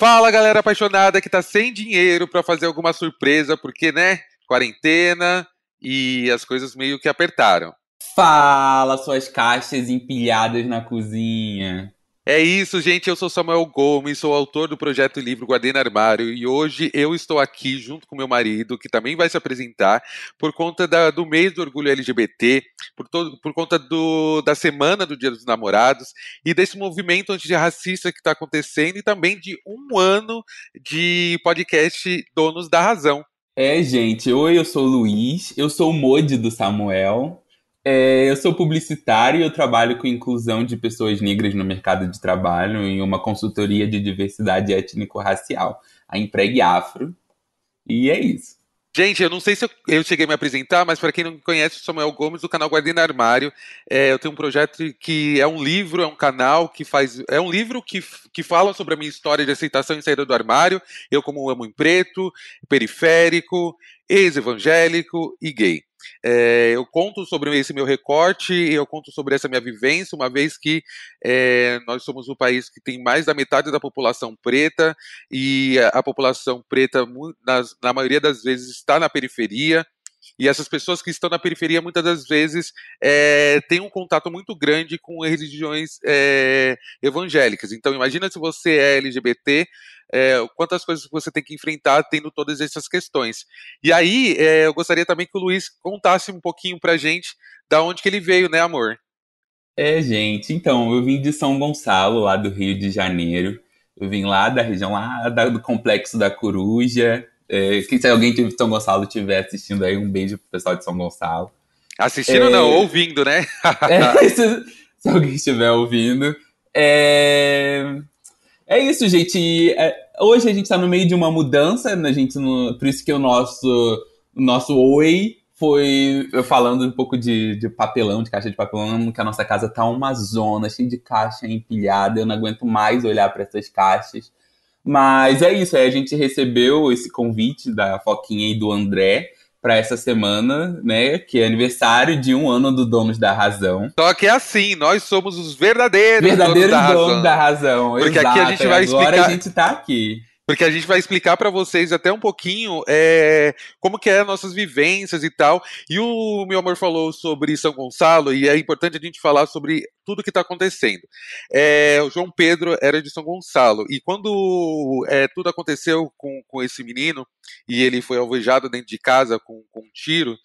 Fala galera apaixonada que tá sem dinheiro para fazer alguma surpresa, porque, né, quarentena e as coisas meio que apertaram. Fala, suas caixas empilhadas na cozinha. É isso, gente. Eu sou Samuel Gomes, sou autor do projeto Livro Guardei no Armário e hoje eu estou aqui junto com meu marido, que também vai se apresentar, por conta da, do mês do orgulho LGBT, por, todo, por conta do, da semana do Dia dos Namorados e desse movimento antirracista que está acontecendo e também de um ano de podcast Donos da Razão. É, gente. Oi, eu sou o Luiz, eu sou o Modi do Samuel. É, eu sou publicitário e eu trabalho com inclusão de pessoas negras no mercado de trabalho em uma consultoria de diversidade étnico-racial, a Empregue Afro. E é isso. Gente, eu não sei se eu, eu cheguei a me apresentar, mas para quem não me conhece, eu sou Samuel Gomes, do canal Guardina Armário. É, eu tenho um projeto que é um livro, é um canal que faz. É um livro que, que fala sobre a minha história de aceitação e saída do armário. Eu, como amo em preto, periférico, ex-evangélico e gay. É, eu conto sobre esse meu recorte, eu conto sobre essa minha vivência, uma vez que é, nós somos um país que tem mais da metade da população preta e a, a população preta, na maioria das vezes, está na periferia. E essas pessoas que estão na periferia muitas das vezes é, têm um contato muito grande com religiões é, evangélicas. Então, imagina se você é LGBT, é, quantas coisas você tem que enfrentar tendo todas essas questões. E aí, é, eu gostaria também que o Luiz contasse um pouquinho pra gente da onde que ele veio, né, amor? É, gente, então, eu vim de São Gonçalo, lá do Rio de Janeiro. Eu vim lá da região lá do Complexo da Coruja. É, se alguém de São Gonçalo estiver assistindo aí, um beijo pro pessoal de São Gonçalo. Assistindo é... não, ouvindo, né? é, se, se, alguém estiver ouvindo. É... É isso, gente. É, hoje a gente tá no meio de uma mudança, né, gente? No, por isso que o nosso, nosso oi foi eu falando um pouco de, de papelão, de caixa de papelão, que a nossa casa tá uma zona, cheia de caixa empilhada. Eu não aguento mais olhar para essas caixas. Mas é isso, aí a gente recebeu esse convite da Foquinha e do André para essa semana, né? Que é aniversário de um ano do Donos da Razão. Só que é assim, nós somos os verdadeiros, verdadeiros donos da donos razão. da razão. Porque Exato. aqui a gente vai Agora explicar. a gente tá aqui. Porque a gente vai explicar para vocês até um pouquinho é, como que é nossas vivências e tal. E o meu amor falou sobre São Gonçalo e é importante a gente falar sobre tudo que está acontecendo. É, o João Pedro era de São Gonçalo e quando é, tudo aconteceu com, com esse menino e ele foi alvejado dentro de casa com, com um tiro,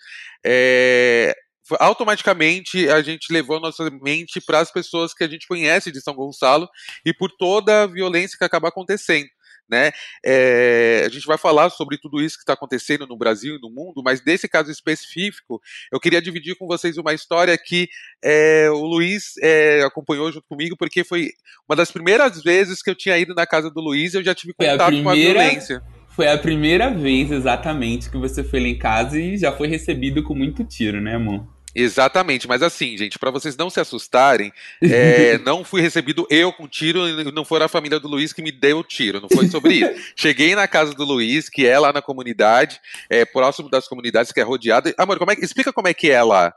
automaticamente a gente levou nossa mente para as pessoas que a gente conhece de São Gonçalo e por toda a violência que acaba acontecendo. Né? É, a gente vai falar sobre tudo isso que está acontecendo no Brasil e no mundo, mas desse caso específico, eu queria dividir com vocês uma história que é, o Luiz é, acompanhou junto comigo, porque foi uma das primeiras vezes que eu tinha ido na casa do Luiz e eu já tive a contato com a primeira- violência. Foi a primeira vez exatamente que você foi lá em casa e já foi recebido com muito tiro, né, amor? Exatamente, mas assim, gente, para vocês não se assustarem, é, não fui recebido eu com tiro, não foi a família do Luiz que me deu o tiro, não foi sobre isso. Cheguei na casa do Luiz, que é lá na comunidade, é, próximo das comunidades, que é rodeada. Amor, como é, explica como é que é lá.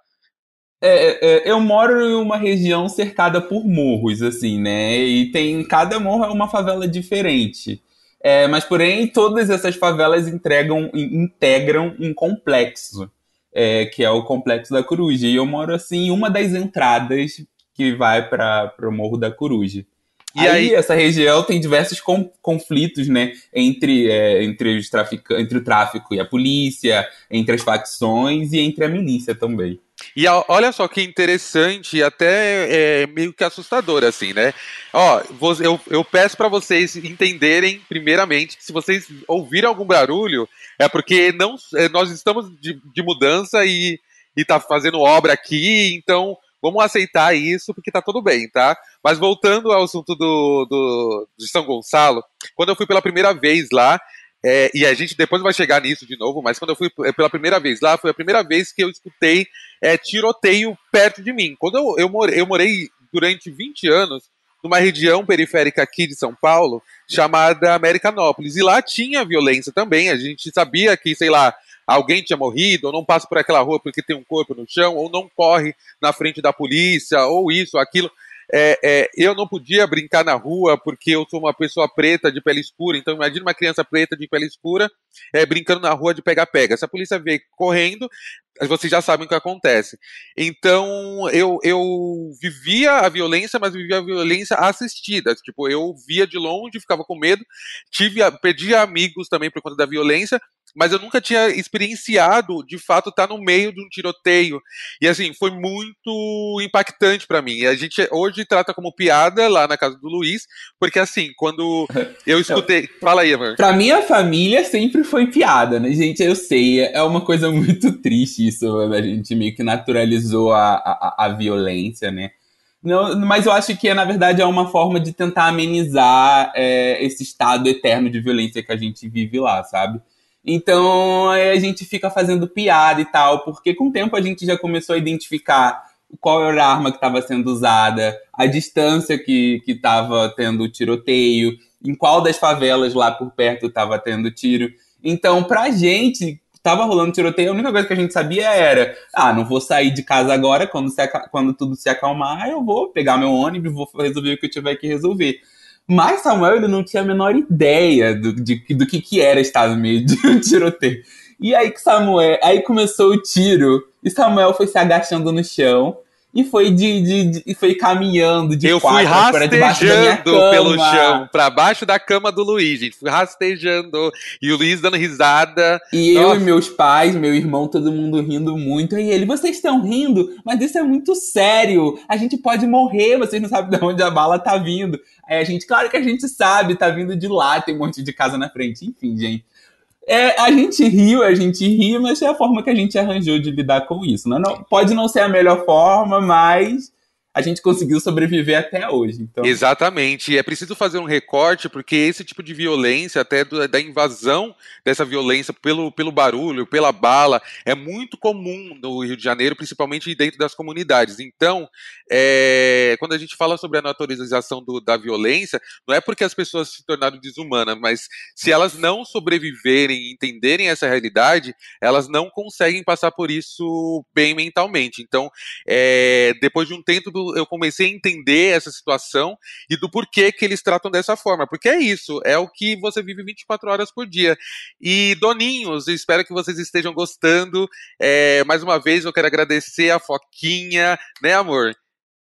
É, é, eu moro em uma região cercada por morros, assim, né? E tem cada morro é uma favela diferente. É, mas, porém, todas essas favelas entregam, in- integram um complexo, é, que é o Complexo da Coruja. E eu moro, assim, em uma das entradas que vai para o Morro da Coruja. E aí, aí- essa região tem diversos con- conflitos, né, entre, é, entre, os entre o tráfico e a polícia, entre as facções e entre a milícia também. E olha só que interessante e até é, meio que assustador, assim, né? Ó, eu, eu peço para vocês entenderem, primeiramente, que se vocês ouvirem algum barulho, é porque não, é, nós estamos de, de mudança e, e tá fazendo obra aqui, então vamos aceitar isso, porque tá tudo bem, tá? Mas voltando ao assunto do, do, de São Gonçalo, quando eu fui pela primeira vez lá, é, e a gente depois vai chegar nisso de novo, mas quando eu fui é, pela primeira vez lá, foi a primeira vez que eu escutei é, tiroteio perto de mim. Quando eu, eu, eu morei durante 20 anos numa região periférica aqui de São Paulo, chamada Americanópolis, e lá tinha violência também, a gente sabia que, sei lá, alguém tinha morrido, ou não passa por aquela rua porque tem um corpo no chão, ou não corre na frente da polícia, ou isso, aquilo. É, é, eu não podia brincar na rua porque eu sou uma pessoa preta de pele escura. Então, imagine uma criança preta de pele escura é, brincando na rua de pega-pega. Se a polícia vê correndo, vocês já sabem o que acontece. Então, eu, eu vivia a violência, mas vivia a violência assistida. Tipo, eu via de longe, ficava com medo, tive, perdia amigos também por conta da violência, mas eu nunca tinha experienciado, de fato, estar tá no meio de um tiroteio. E assim, foi muito impactante para mim. A gente hoje trata como piada lá na casa do Luiz, porque assim, quando eu escutei. Fala aí, amor. Pra minha família sempre foi piada, né, gente? Eu sei, é uma coisa muito triste isso. A gente meio que naturalizou a, a, a violência, né? Não, mas eu acho que, na verdade, é uma forma de tentar amenizar é, esse estado eterno de violência que a gente vive lá, sabe? Então a gente fica fazendo piada e tal, porque com o tempo a gente já começou a identificar qual era a arma que estava sendo usada, a distância que estava tendo o tiroteio, em qual das favelas lá por perto estava tendo tiro. Então, pra gente, tava rolando tiroteio, a única coisa que a gente sabia era: ah, não vou sair de casa agora, quando, se, quando tudo se acalmar, eu vou pegar meu ônibus, vou resolver o que eu tiver que resolver. Mas Samuel ele não tinha a menor ideia do, de, do que, que era de um tiroteio. E aí que Samuel, aí começou o tiro e Samuel foi se agachando no chão e foi de, de, de foi caminhando de eu fui rastejando pelo chão para baixo da cama do Luiz gente. Fui rastejando. E o Luiz dando risada. E Nossa. eu e meus pais meu irmão todo mundo rindo muito. E ele vocês estão rindo? Mas isso é muito sério. A gente pode morrer vocês não sabem de onde a bala tá vindo. Aí a gente claro que a gente sabe tá vindo de lá tem um monte de casa na frente. Enfim gente é, a gente riu, a gente ri, mas é a forma que a gente arranjou de lidar com isso. Né? Não, pode não ser a melhor forma, mas a gente conseguiu sobreviver até hoje. Então... Exatamente. E é preciso fazer um recorte, porque esse tipo de violência, até do, da invasão dessa violência pelo, pelo barulho, pela bala, é muito comum no Rio de Janeiro, principalmente dentro das comunidades. Então, é, quando a gente fala sobre a naturalização do, da violência, não é porque as pessoas se tornaram desumanas, mas se elas não sobreviverem e entenderem essa realidade, elas não conseguem passar por isso bem mentalmente. Então, é, depois de um tempo do, eu comecei a entender essa situação e do porquê que eles tratam dessa forma. Porque é isso, é o que você vive 24 horas por dia. E, doninhos, espero que vocês estejam gostando. É, mais uma vez, eu quero agradecer a Foquinha, né, amor?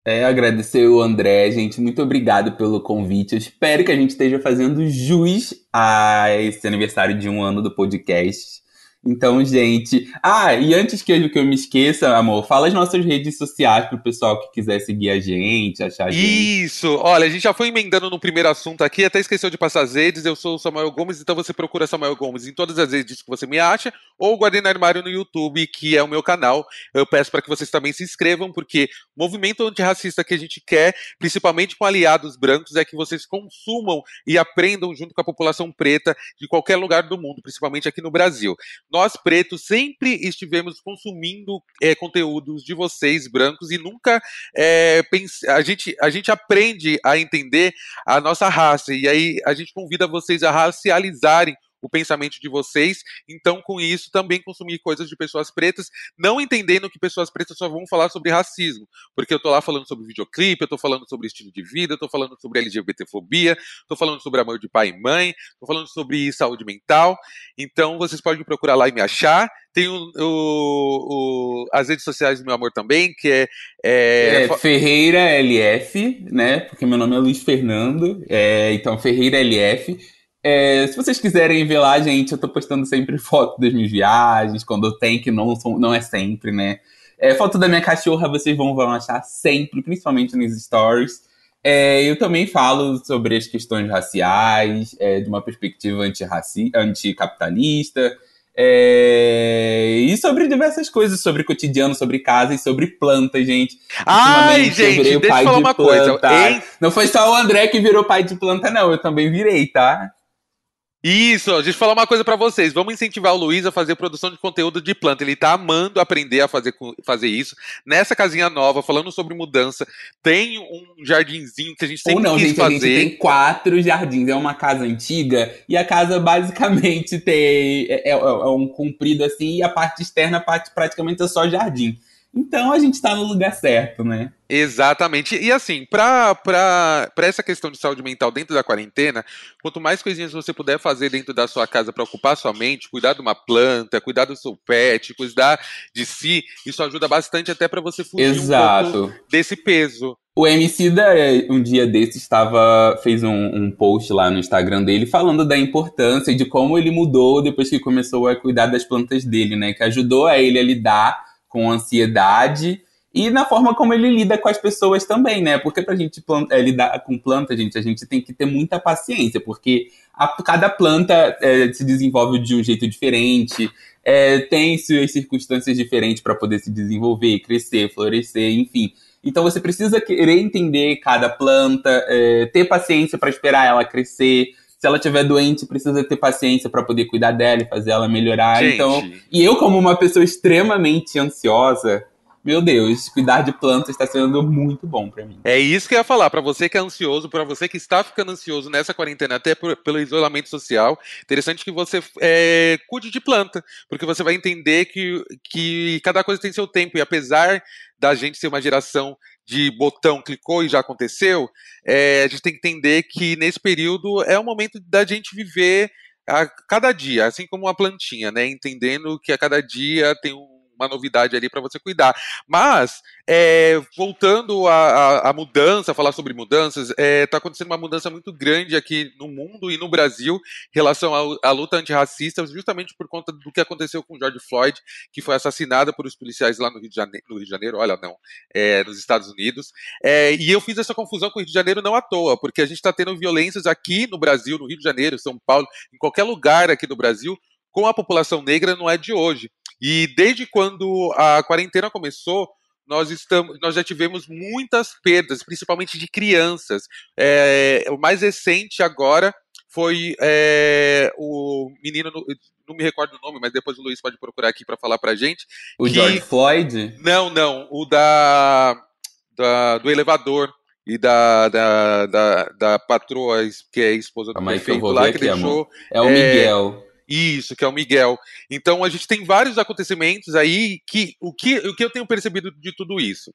É, agradecer o André, gente. Muito obrigado pelo convite. Eu espero que a gente esteja fazendo jus a esse aniversário de um ano do podcast. Então, gente. Ah, e antes que eu, que eu me esqueça, amor, fala as nossas redes sociais pro pessoal que quiser seguir a gente, achar a gente. Isso! Olha, a gente já foi emendando no primeiro assunto aqui, até esqueceu de passar as redes. Eu sou o Samuel Gomes, então você procura Samuel Gomes em todas as redes que você me acha, ou Guardei no Armário no YouTube, que é o meu canal. Eu peço para que vocês também se inscrevam, porque o movimento antirracista que a gente quer, principalmente com aliados brancos, é que vocês consumam e aprendam junto com a população preta de qualquer lugar do mundo, principalmente aqui no Brasil nós pretos sempre estivemos consumindo é, conteúdos de vocês brancos e nunca é, pense, a gente a gente aprende a entender a nossa raça. E aí a gente convida vocês a racializarem o pensamento de vocês. Então, com isso, também consumir coisas de pessoas pretas, não entendendo que pessoas pretas só vão falar sobre racismo. Porque eu tô lá falando sobre videoclipe, eu tô falando sobre estilo de vida, eu tô falando sobre LGBTfobia, tô falando sobre amor de pai e mãe, tô falando sobre saúde mental. Então, vocês podem procurar lá e me achar. Tem o, o, o, as redes sociais do meu amor também, que é, é... é Ferreira LF, né? Porque meu nome é Luiz Fernando. É, então, Ferreira LF. É, se vocês quiserem ver lá, gente, eu tô postando sempre foto das minhas viagens, quando eu tenho, que não, não é sempre, né? É, foto da minha cachorra vocês vão, vão achar sempre, principalmente nos stories. É, eu também falo sobre as questões raciais, é, de uma perspectiva anticapitalista, é, e sobre diversas coisas, sobre cotidiano, sobre casa e sobre planta, gente. Ai, gente, deixa eu falar uma planta. coisa. Não foi só o André que virou pai de planta, não. Eu também virei, tá? Isso, deixa eu falar uma coisa para vocês. Vamos incentivar o Luiz a fazer produção de conteúdo de planta. Ele tá amando aprender a fazer, fazer isso. Nessa casinha nova, falando sobre mudança, tem um jardinzinho que a gente sempre Ou não, quis gente, fazer. A gente tem quatro jardins. É uma casa antiga e a casa basicamente tem é, é, é um comprido assim e a parte externa praticamente é só jardim. Então a gente está no lugar certo, né? Exatamente. E assim, para essa questão de saúde mental dentro da quarentena, quanto mais coisinhas você puder fazer dentro da sua casa para ocupar sua mente, cuidar de uma planta, cuidar do seu pet, cuidar de si, isso ajuda bastante até para você fugir Exato. um desse peso. O MC da um dia desse estava fez um, um, post lá no Instagram dele falando da importância de como ele mudou depois que começou a cuidar das plantas dele, né? Que ajudou a ele a lidar com ansiedade e na forma como ele lida com as pessoas também, né? Porque pra gente planta, é, lidar com planta, gente, a gente tem que ter muita paciência, porque a, cada planta é, se desenvolve de um jeito diferente, é, tem suas circunstâncias diferentes para poder se desenvolver, crescer, florescer, enfim. Então você precisa querer entender cada planta, é, ter paciência para esperar ela crescer. Se ela estiver doente, precisa ter paciência para poder cuidar dela e fazer ela melhorar. Gente. Então, e eu como uma pessoa extremamente ansiosa, meu Deus, cuidar de plantas está sendo muito bom para mim. É isso que eu ia falar. Para você que é ansioso, para você que está ficando ansioso nessa quarentena, até por, pelo isolamento social, interessante que você é, cuide de planta, porque você vai entender que, que cada coisa tem seu tempo. E apesar da gente ser uma geração de botão, clicou e já aconteceu, é, a gente tem que entender que nesse período é o momento da gente viver a cada dia, assim como uma plantinha, né? Entendendo que a cada dia tem um uma novidade ali para você cuidar. Mas, é, voltando à mudança, falar sobre mudanças, está é, tá acontecendo uma mudança muito grande aqui no mundo e no Brasil em relação à luta antirracista, justamente por conta do que aconteceu com George Floyd, que foi assassinado por os policiais lá no Rio de Janeiro, no Rio de Janeiro olha, não, é, nos Estados Unidos. É, e eu fiz essa confusão com o Rio de Janeiro não à toa, porque a gente está tendo violências aqui no Brasil, no Rio de Janeiro, São Paulo, em qualquer lugar aqui no Brasil, com a população negra não é de hoje. E desde quando a quarentena começou, nós, estamos, nós já tivemos muitas perdas, principalmente de crianças. É, o mais recente agora foi é, o menino, não me recordo o nome, mas depois o Luiz pode procurar aqui para falar para gente. O que, George Floyd? Não, não, o da, da do elevador e da, da, da, da patroa que é esposa do prefeito lá que deixou. É o Miguel. É, isso, que é o Miguel. Então a gente tem vários acontecimentos aí que o que, o que eu tenho percebido de tudo isso?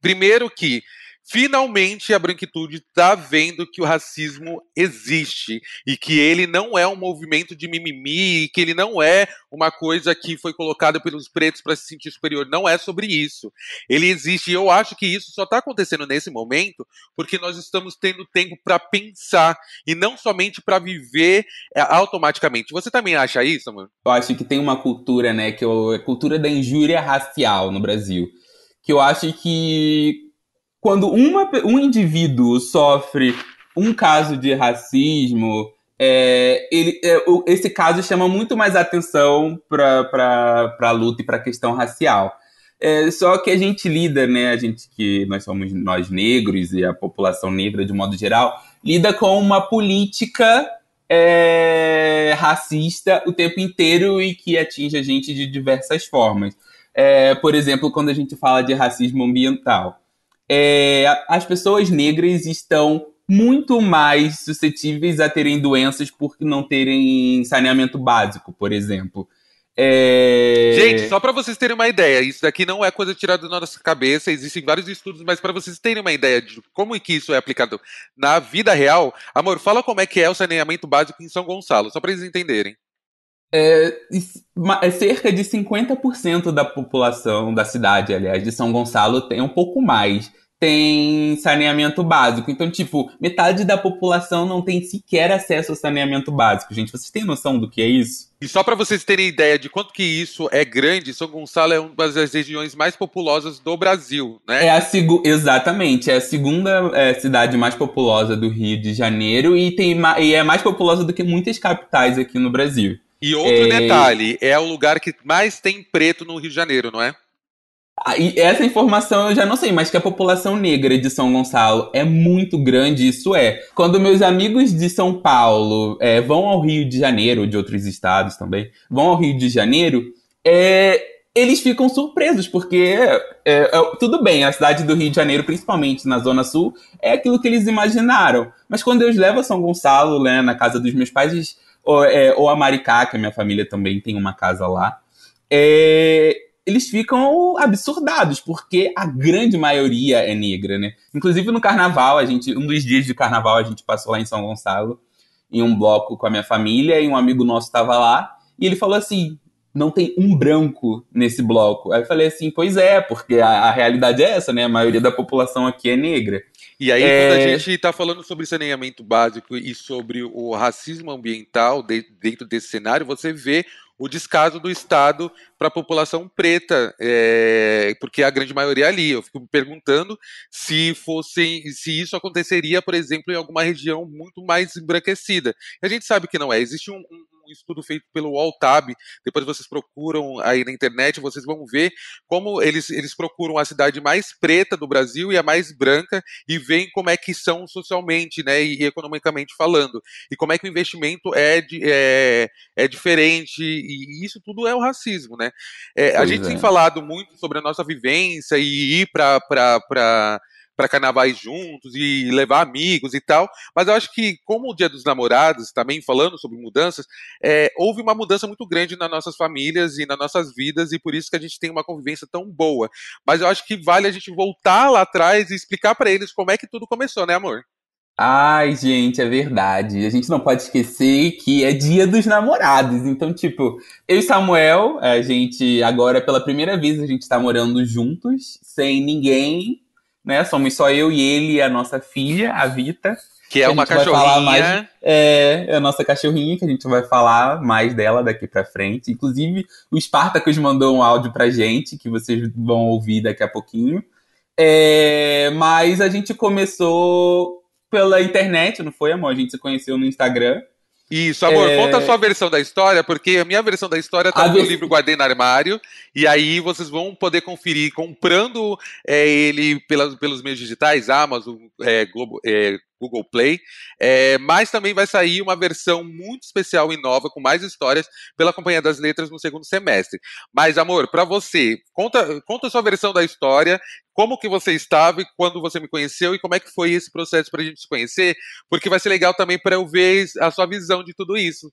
Primeiro que Finalmente a branquitude está vendo que o racismo existe e que ele não é um movimento de mimimi e que ele não é uma coisa que foi colocada pelos pretos para se sentir superior. Não é sobre isso. Ele existe e eu acho que isso só está acontecendo nesse momento porque nós estamos tendo tempo para pensar e não somente para viver é, automaticamente. Você também acha isso, mano? Eu acho que tem uma cultura, né, que é a cultura da injúria racial no Brasil. Que eu acho que quando uma, um indivíduo sofre um caso de racismo, é, ele, é, esse caso chama muito mais atenção para a luta e para a questão racial. É, só que a gente lida, né, a gente que nós somos nós negros e a população negra de modo geral, lida com uma política é, racista o tempo inteiro e que atinge a gente de diversas formas. É, por exemplo, quando a gente fala de racismo ambiental é, as pessoas negras estão muito mais suscetíveis a terem doenças por não terem saneamento básico, por exemplo. É... Gente, só para vocês terem uma ideia, isso daqui não é coisa tirada da nossa cabeça, existem vários estudos, mas para vocês terem uma ideia de como é que isso é aplicado na vida real, amor, fala como é que é o saneamento básico em São Gonçalo, só para eles entenderem. É, é cerca de 50% da população da cidade, aliás, de São Gonçalo tem um pouco mais tem saneamento básico. Então, tipo, metade da população não tem sequer acesso ao saneamento básico. Gente, vocês têm noção do que é isso? E só para vocês terem ideia de quanto que isso é grande, São Gonçalo é uma das regiões mais populosas do Brasil, né? É a. Exatamente, é a segunda é, cidade mais populosa do Rio de Janeiro e, tem e é mais populosa do que muitas capitais aqui no Brasil. E outro é... detalhe, é o lugar que mais tem preto no Rio de Janeiro, não é? Ah, e essa informação eu já não sei, mas que a população negra de São Gonçalo é muito grande, isso é. Quando meus amigos de São Paulo é, vão ao Rio de Janeiro, de outros estados também, vão ao Rio de Janeiro, é, eles ficam surpresos, porque é, é, tudo bem, a cidade do Rio de Janeiro, principalmente na Zona Sul, é aquilo que eles imaginaram. Mas quando eu os levo a São Gonçalo, né, na casa dos meus pais, ou, é, ou a Maricá, que a minha família também tem uma casa lá, é, eles ficam absurdados, porque a grande maioria é negra, né? Inclusive no carnaval, a gente, um dos dias de carnaval, a gente passou lá em São Gonçalo, em um bloco com a minha família, e um amigo nosso estava lá, e ele falou assim: não tem um branco nesse bloco. Aí eu falei assim, pois é, porque a, a realidade é essa, né? A maioria da população aqui é negra. E aí, é... quando a gente está falando sobre saneamento básico e sobre o racismo ambiental de, dentro desse cenário, você vê o descaso do Estado para a população preta, é, porque a grande maioria é ali. Eu fico me perguntando se fossem, se isso aconteceria, por exemplo, em alguma região muito mais embranquecida. A gente sabe que não é. Existe um, um um estudo feito pelo Altab, depois vocês procuram aí na internet, vocês vão ver como eles, eles procuram a cidade mais preta do Brasil e a mais branca e veem como é que são socialmente, né, e, e economicamente falando, e como é que o investimento é, de, é, é diferente, e isso tudo é o racismo, né. É, a gente é. tem falado muito sobre a nossa vivência e ir para para carnavais juntos e levar amigos e tal. Mas eu acho que, como o Dia dos Namorados, também falando sobre mudanças, é, houve uma mudança muito grande nas nossas famílias e nas nossas vidas, e por isso que a gente tem uma convivência tão boa. Mas eu acho que vale a gente voltar lá atrás e explicar para eles como é que tudo começou, né, amor? Ai, gente, é verdade. A gente não pode esquecer que é dia dos namorados. Então, tipo, eu e Samuel, a gente agora pela primeira vez a gente tá morando juntos, sem ninguém né? Somos só eu e ele e a nossa filha, a Vita. Que é uma cachorrinha. Mais, é, é a nossa cachorrinha, que a gente vai falar mais dela daqui pra frente. Inclusive, o Spartacus mandou um áudio pra gente, que vocês vão ouvir daqui a pouquinho. É, mas a gente começou pela internet, não foi, amor? A gente se conheceu no Instagram. Isso, amor, é... conta a sua versão da história, porque a minha versão da história tá a no ver... livro Guardei no Armário, e aí vocês vão poder conferir comprando é, ele pela, pelos meios digitais, Amazon, é, Globo, é, Google Play, é, mas também vai sair uma versão muito especial e nova, com mais histórias, pela Companhia das Letras no segundo semestre. Mas, amor, para você, conta, conta a sua versão da história, como que você estava quando você me conheceu e como é que foi esse processo para a gente se conhecer, porque vai ser legal também para eu ver a sua visão de tudo isso.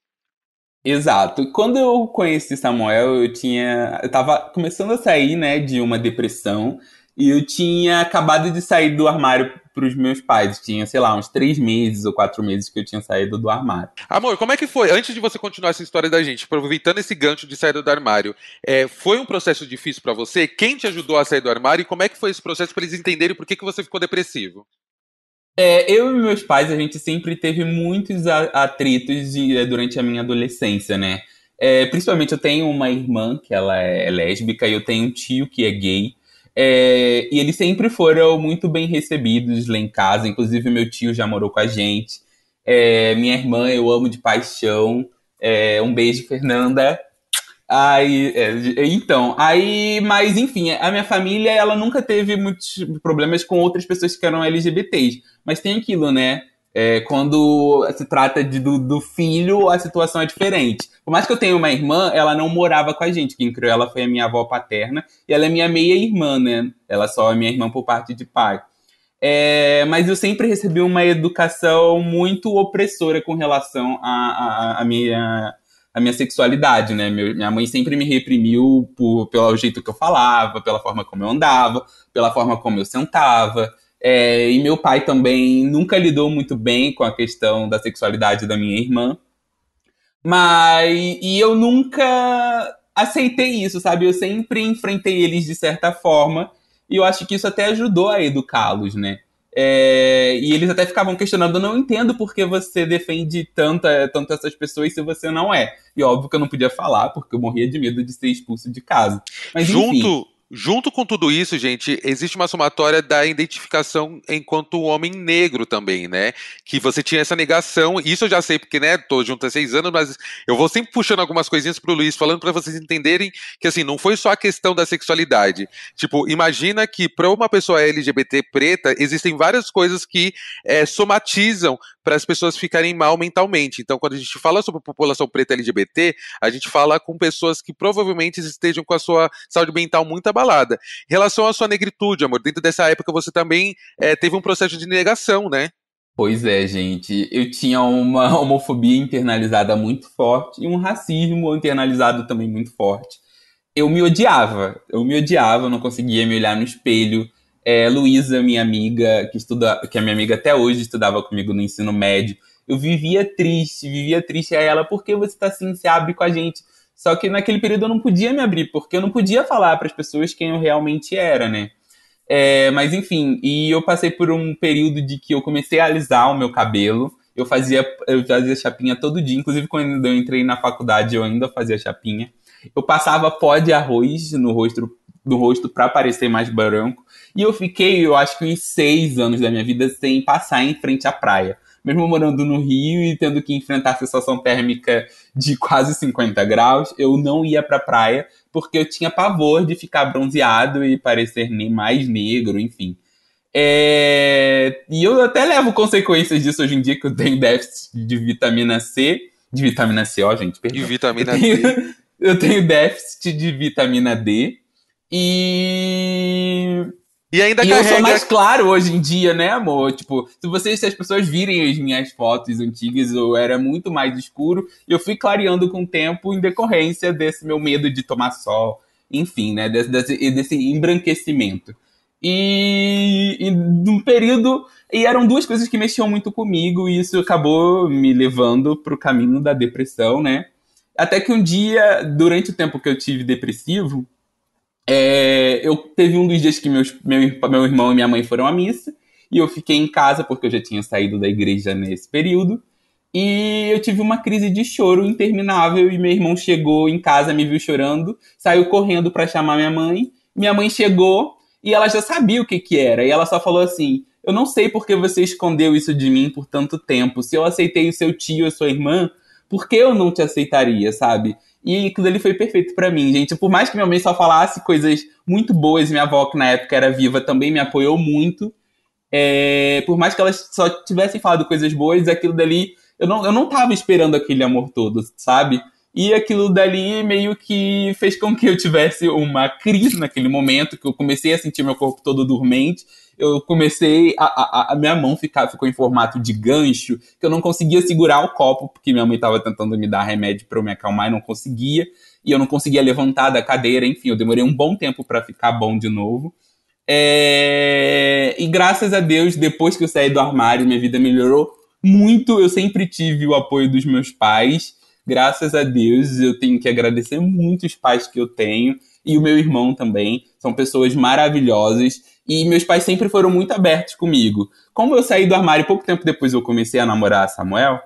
Exato. Quando eu conheci Samuel, eu tinha, eu tava começando a sair, né, de uma depressão e eu tinha acabado de sair do armário para os meus pais. Tinha, sei lá, uns três meses ou quatro meses que eu tinha saído do armário. Amor, como é que foi? Antes de você continuar essa história da gente, aproveitando esse gancho de saída do armário, é, foi um processo difícil para você? Quem te ajudou a sair do armário e como é que foi esse processo para eles entenderem por que, que você ficou depressivo? É, eu e meus pais, a gente sempre teve muitos atritos de, é, durante a minha adolescência, né? É, principalmente eu tenho uma irmã que ela é lésbica e eu tenho um tio que é gay. É, e eles sempre foram muito bem recebidos lá em casa. Inclusive, meu tio já morou com a gente. É, minha irmã eu amo de paixão. É, um beijo, Fernanda. Aí, é, então, aí, mas enfim, a minha família ela nunca teve muitos problemas com outras pessoas que eram LGBTs. Mas tem aquilo, né? É, quando se trata de, do, do, filho, a situação é diferente. Por mais que eu tenha uma irmã, ela não morava com a gente. Quem criou ela foi a minha avó paterna. E ela é minha meia-irmã, né? Ela só é minha irmã por parte de pai. É, mas eu sempre recebi uma educação muito opressora com relação à minha, a minha sexualidade, né? minha mãe sempre me reprimiu por, pelo jeito que eu falava, pela forma como eu andava, pela forma como eu sentava. É, e meu pai também nunca lidou muito bem com a questão da sexualidade da minha irmã. Mas. E eu nunca aceitei isso, sabe? Eu sempre enfrentei eles de certa forma. E eu acho que isso até ajudou a educá-los, né? É, e eles até ficavam questionando, eu não entendo por que você defende tanto, tanto essas pessoas se você não é. E óbvio que eu não podia falar, porque eu morria de medo de ser expulso de casa. Mas, Junto, enfim, Junto com tudo isso, gente, existe uma somatória da identificação enquanto homem negro também, né? Que você tinha essa negação, isso eu já sei porque, né, tô junto há seis anos, mas eu vou sempre puxando algumas coisinhas pro Luiz, falando para vocês entenderem que, assim, não foi só a questão da sexualidade. Tipo, imagina que para uma pessoa LGBT preta, existem várias coisas que é, somatizam para as pessoas ficarem mal mentalmente. Então, quando a gente fala sobre a população preta LGBT, a gente fala com pessoas que provavelmente estejam com a sua saúde mental muito abalada. Em relação à sua negritude, amor, dentro dessa época você também é, teve um processo de negação, né? Pois é, gente. Eu tinha uma homofobia internalizada muito forte e um racismo internalizado também muito forte. eu me odiava. Eu me odiava, não conseguia me olhar no espelho. É, Luísa, minha amiga, que estuda, que é minha amiga até hoje, estudava comigo no ensino médio. Eu vivia triste, vivia triste a ela, por que você tá assim, se abre com a gente? Só que naquele período eu não podia me abrir, porque eu não podia falar para as pessoas quem eu realmente era, né? É, mas enfim, e eu passei por um período de que eu comecei a alisar o meu cabelo. Eu fazia, eu fazia chapinha todo dia, inclusive quando eu entrei na faculdade eu ainda fazia chapinha. Eu passava pó de arroz no rosto, no rosto para parecer mais branco. E eu fiquei, eu acho que uns seis anos da minha vida sem passar em frente à praia. Mesmo morando no Rio e tendo que enfrentar a sensação térmica de quase 50 graus, eu não ia pra praia porque eu tinha pavor de ficar bronzeado e parecer nem mais negro, enfim. É... E eu até levo consequências disso hoje em dia, que eu tenho déficit de vitamina C. De vitamina C, ó, gente, perdão. De vitamina eu tenho, D. Eu tenho déficit de vitamina D. E e ainda e carrega... eu sou mais claro hoje em dia, né, amor? Tipo, se vocês, se as pessoas virem as minhas fotos antigas, eu era muito mais escuro. E eu fui clareando com o tempo em decorrência desse meu medo de tomar sol. Enfim, né, desse, desse, desse embranquecimento. E, e num período... E eram duas coisas que mexiam muito comigo. E isso acabou me levando pro caminho da depressão, né? Até que um dia, durante o tempo que eu tive depressivo é, eu teve um dos dias que meus, meu, meu irmão e minha mãe foram à missa, e eu fiquei em casa porque eu já tinha saído da igreja nesse período. E eu tive uma crise de choro interminável e meu irmão chegou em casa, me viu chorando, saiu correndo para chamar minha mãe. Minha mãe chegou e ela já sabia o que que era, e ela só falou assim: "Eu não sei por que você escondeu isso de mim por tanto tempo. Se eu aceitei o seu tio e a sua irmã, por que eu não te aceitaria, sabe?" E aquilo ali foi perfeito para mim, gente. Por mais que minha mãe só falasse coisas muito boas, minha avó, que na época era viva, também me apoiou muito. É, por mais que elas só tivessem falado coisas boas, aquilo dali. Eu não, eu não tava esperando aquele amor todo, sabe? E aquilo dali meio que fez com que eu tivesse uma crise naquele momento, que eu comecei a sentir meu corpo todo dormente eu comecei a, a, a, minha mão ficar, ficou em formato de gancho, que eu não conseguia segurar o copo, porque minha mãe estava tentando me dar remédio para eu me acalmar e não conseguia, e eu não conseguia levantar da cadeira, enfim, eu demorei um bom tempo para ficar bom de novo. É... E graças a Deus, depois que eu saí do armário, minha vida melhorou muito. Eu sempre tive o apoio dos meus pais. Graças a Deus, eu tenho que agradecer muito os pais que eu tenho e o meu irmão também. São pessoas maravilhosas e meus pais sempre foram muito abertos comigo. Como eu saí do armário pouco tempo depois eu comecei a namorar a Samuel,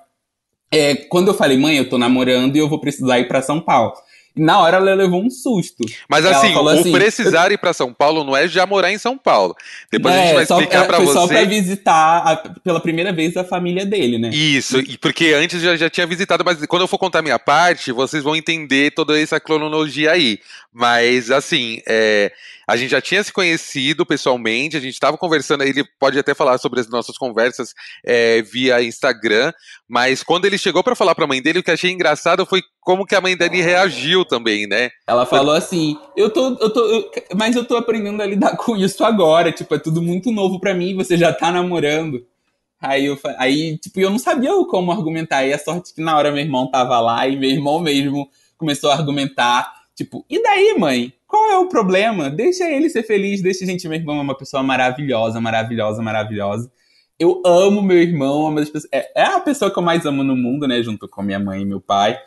é, quando eu falei, mãe, eu tô namorando e eu vou precisar ir para São Paulo. E na hora ela levou um susto. Mas assim, o assim, precisar ir para São Paulo não é já morar em São Paulo. Depois é, a gente vai explicar para você. Só para visitar a, pela primeira vez a família dele, né? Isso, e porque antes já, já tinha visitado, mas quando eu for contar a minha parte, vocês vão entender toda essa cronologia aí. Mas assim, é, a gente já tinha se conhecido pessoalmente, a gente estava conversando, ele pode até falar sobre as nossas conversas é, via Instagram, mas quando ele chegou para falar para a mãe dele, o que achei engraçado foi como que a mãe dele reagiu também, né? Ela falou assim: "Eu tô, eu tô, eu, mas eu tô aprendendo a lidar com isso agora, tipo, é tudo muito novo para mim, você já tá namorando". Aí, eu, aí, tipo, eu não sabia como argumentar. E a sorte que na hora meu irmão tava lá e meu irmão mesmo começou a argumentar. Tipo, e daí, mãe? Qual é o problema? Deixa ele ser feliz, deixa gente. Meu irmão é uma pessoa maravilhosa, maravilhosa, maravilhosa. Eu amo meu irmão, é, é, é, a pessoa que eu mais amo no mundo, né? Junto com minha mãe e meu pai.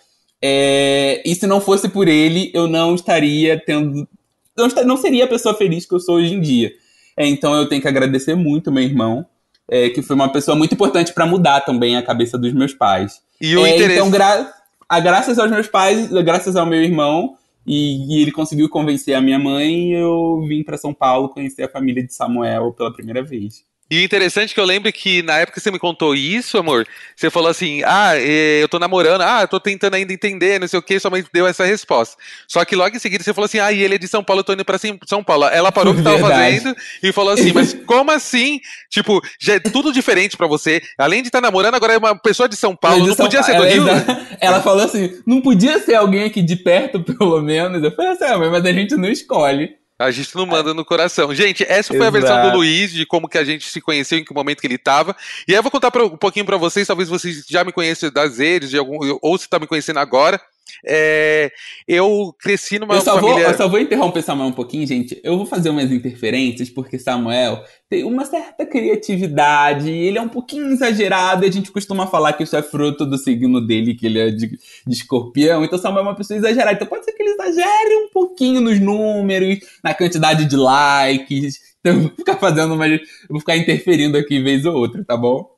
É, e se não fosse por ele, eu não estaria tendo. Não, não seria a pessoa feliz que eu sou hoje em dia. É, então eu tenho que agradecer muito meu irmão, é, que foi uma pessoa muito importante para mudar também a cabeça dos meus pais. E o é, interesse... Então, gra a, graças aos meus pais, graças ao meu irmão, e, e, ele conseguiu convencer a minha mãe e eu vim para São Paulo conhecer a família de Samuel pela primeira vez. E interessante que eu lembro que na época que você me contou isso, amor, você falou assim: ah, é, eu tô namorando, ah, eu tô tentando ainda entender, não sei o que, sua mãe deu essa resposta. Só que logo em seguida você falou assim: ah, e ele é de São Paulo, eu tô indo pra São Paulo. Ela parou o que tava fazendo e falou assim: mas como assim? Tipo, já é tudo diferente pra você. Além de estar tá namorando, agora é uma pessoa de São Paulo, de não São podia ser do Rio? Ela falou assim: não podia ser alguém aqui de perto, pelo menos. Eu falei assim: ah, mas a gente não escolhe. A gente não manda no coração. Gente, essa foi Exato. a versão do Luiz, de como que a gente se conheceu, em que momento que ele estava. E aí eu vou contar pra, um pouquinho para vocês, talvez vocês já me conheçam das redes, de algum, ou se está me conhecendo agora. É, eu cresci numa eu só família... Vou, eu só vou interromper Samuel um pouquinho, gente. Eu vou fazer umas interferências, porque Samuel tem uma certa criatividade, ele é um pouquinho exagerado, e a gente costuma falar que isso é fruto do signo dele, que ele é de, de escorpião. Então Samuel é uma pessoa exagerada. Então pode ser que ele exagere um pouquinho nos números, na quantidade de likes. Então eu vou ficar fazendo uma. Eu vou ficar interferindo aqui vez ou outra, tá bom?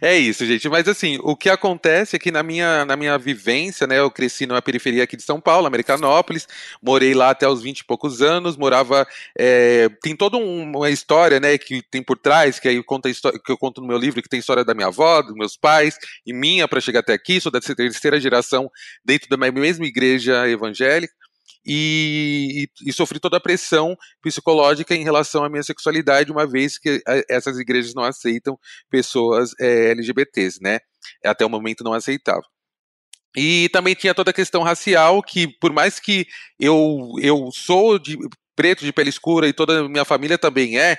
É isso, gente. Mas assim, o que acontece é que na minha, na minha vivência, né, eu cresci numa periferia aqui de São Paulo, Americanópolis, morei lá até os 20 e poucos anos, morava. É, tem toda uma história, né, que tem por trás, que aí conta que eu conto no meu livro, que tem história da minha avó, dos meus pais e minha para chegar até aqui. Sou da terceira geração dentro da mesma igreja evangélica e, e, e, sofri toda a pressão psicológica em relação à minha sexualidade, uma vez que eh, essas igrejas não aceitam pessoas é, LGBTs, né? Até o momento não aceitavam. E também tinha toda a questão racial, que por mais que eu, eu sou de preto de pele escura e toda a minha família também é,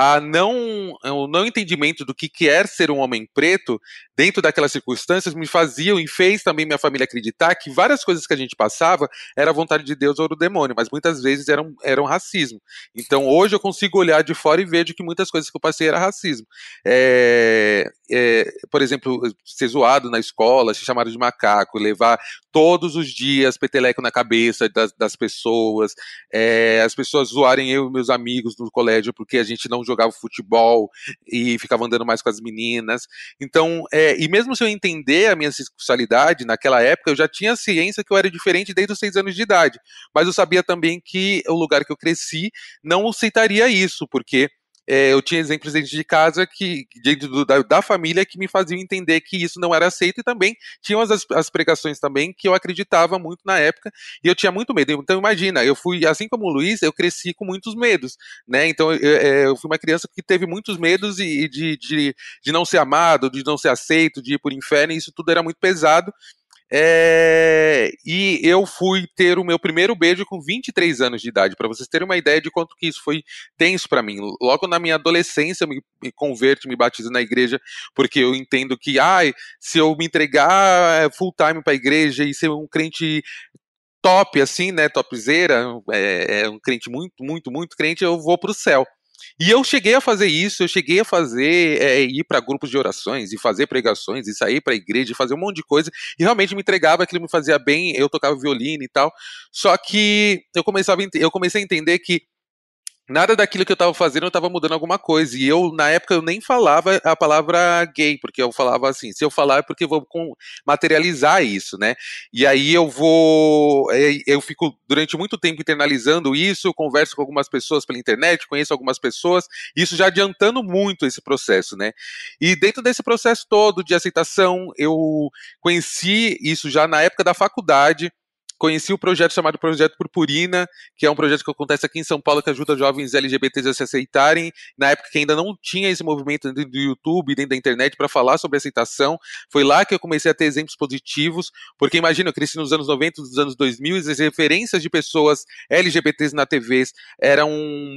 a não, o não entendimento do que quer ser um homem preto dentro daquelas circunstâncias me faziam e fez também minha família acreditar que várias coisas que a gente passava era vontade de Deus ou do demônio, mas muitas vezes eram, eram racismo. Então hoje eu consigo olhar de fora e vejo que muitas coisas que eu passei era racismo. É, é, por exemplo, ser zoado na escola, ser chamado de macaco, levar todos os dias peteleco na cabeça das, das pessoas, é, as pessoas zoarem eu e meus amigos no colégio porque a gente não jogava futebol e ficava andando mais com as meninas. Então, é, e mesmo se eu entender a minha sexualidade naquela época, eu já tinha ciência que eu era diferente desde os seis anos de idade. Mas eu sabia também que o lugar que eu cresci não aceitaria isso, porque é, eu tinha exemplos dentro de casa que dentro do, da, da, família que me faziam entender que isso não era aceito e também tinham as, as pregações também que eu acreditava muito na época e eu tinha muito medo. Então imagina, eu fui assim como o Luiz, eu cresci com muitos medos, né? Então eu, é, eu fui uma criança que teve muitos medos e, e de, de, de não ser amado, de não ser aceito, de ir por inferno, e isso tudo era muito pesado. É, e eu fui ter o meu primeiro beijo com 23 anos de idade, para vocês terem uma ideia de quanto que isso foi tenso para mim. Logo na minha adolescência, eu me, me converto, me batizo na igreja, porque eu entendo que, ai, se eu me entregar é, full time para a igreja e ser um crente top, assim, né, topzera, é, é um crente muito, muito, muito crente, eu vou para o céu. E eu cheguei a fazer isso, eu cheguei a fazer, é, ir para grupos de orações, e fazer pregações, e sair para igreja, e fazer um monte de coisa, e realmente me entregava, aquilo me fazia bem, eu tocava violino e tal. Só que eu, começava, eu comecei a entender que nada daquilo que eu estava fazendo eu estava mudando alguma coisa. E eu, na época, eu nem falava a palavra gay, porque eu falava assim, se eu falar é porque eu vou materializar isso, né? E aí eu vou. É, eu fico durante muito tempo internalizando isso, converso com algumas pessoas pela internet, conheço algumas pessoas, isso já adiantando muito esse processo, né? E dentro desse processo todo de aceitação, eu conheci isso já na época da faculdade conheci o projeto chamado Projeto Purpurina, que é um projeto que acontece aqui em São Paulo que ajuda jovens LGBTs a se aceitarem. Na época que ainda não tinha esse movimento dentro do YouTube, dentro da internet, para falar sobre aceitação. Foi lá que eu comecei a ter exemplos positivos, porque imagina, eu cresci nos anos 90, nos anos 2000, e as referências de pessoas LGBTs na TV eram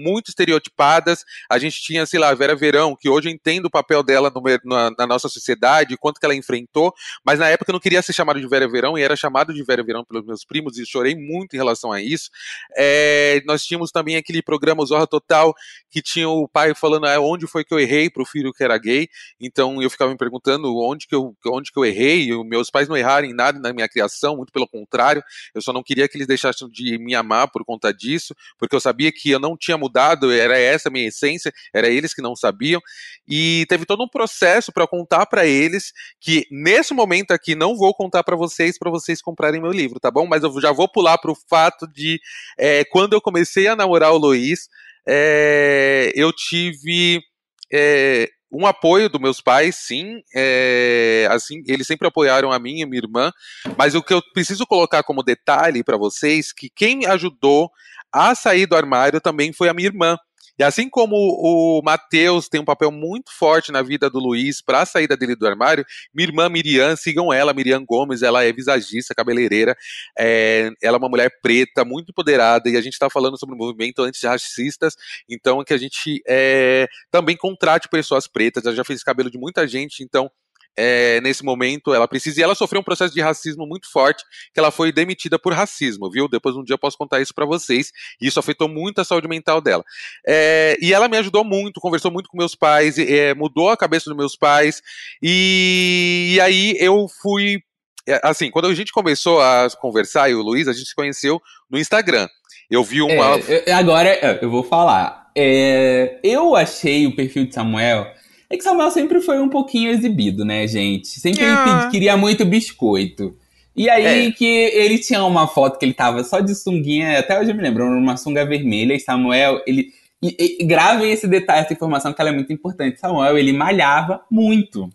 muito estereotipadas. A gente tinha, sei lá, Vera Verão, que hoje eu entendo o papel dela no, na, na, nossa sociedade, quanto que ela enfrentou, mas na época eu não queria ser chamado de Vera Verão e era chamado de Vera Verão pelos meus primos e chorei muito em relação a isso. É, nós tínhamos também aquele programa Zorra Total que tinha o pai falando ah, onde foi que eu errei para o filho que era gay. Então eu ficava me perguntando onde que eu, onde que eu errei. Meus pais não erraram em nada na minha criação, muito pelo contrário. Eu só não queria que eles deixassem de me amar por conta disso, porque eu sabia que eu não tinha mudado, era essa a minha essência, era eles que não sabiam. E teve todo um processo para contar para eles que nesse momento aqui não vou contar para vocês para vocês comprarem meu livro, tá bom? Mas eu já vou pular para o fato de é, quando eu comecei a namorar o Luiz, é, eu tive é, um apoio dos meus pais, sim, é, assim, eles sempre apoiaram a mim e minha irmã, mas o que eu preciso colocar como detalhe para vocês que quem ajudou a sair do armário também foi a minha irmã. E assim como o Matheus tem um papel muito forte na vida do Luiz para a saída dele do armário, minha irmã Miriam, sigam ela, Miriam Gomes, ela é visagista, cabeleireira, é, ela é uma mulher preta, muito empoderada, e a gente está falando sobre o movimento antirracistas, então que a gente é, também contrate pessoas pretas, ela já fez cabelo de muita gente, então é, nesse momento, ela precisa. E ela sofreu um processo de racismo muito forte, que ela foi demitida por racismo, viu? Depois um dia eu posso contar isso para vocês. E isso afetou muito a saúde mental dela. É, e ela me ajudou muito, conversou muito com meus pais, é, mudou a cabeça dos meus pais. E, e aí eu fui é, assim, quando a gente começou a conversar, e o Luiz, a gente se conheceu no Instagram. Eu vi uma. É, agora é, eu vou falar. É, eu achei o perfil de Samuel. É que Samuel sempre foi um pouquinho exibido, né, gente? Sempre ah. ele queria muito biscoito. E aí é. que ele tinha uma foto que ele tava só de sunguinha, até hoje eu me lembro, uma sunga vermelha, e Samuel, ele. E, e, gravem esse detalhe, essa informação, que ela é muito importante. Samuel, ele malhava muito.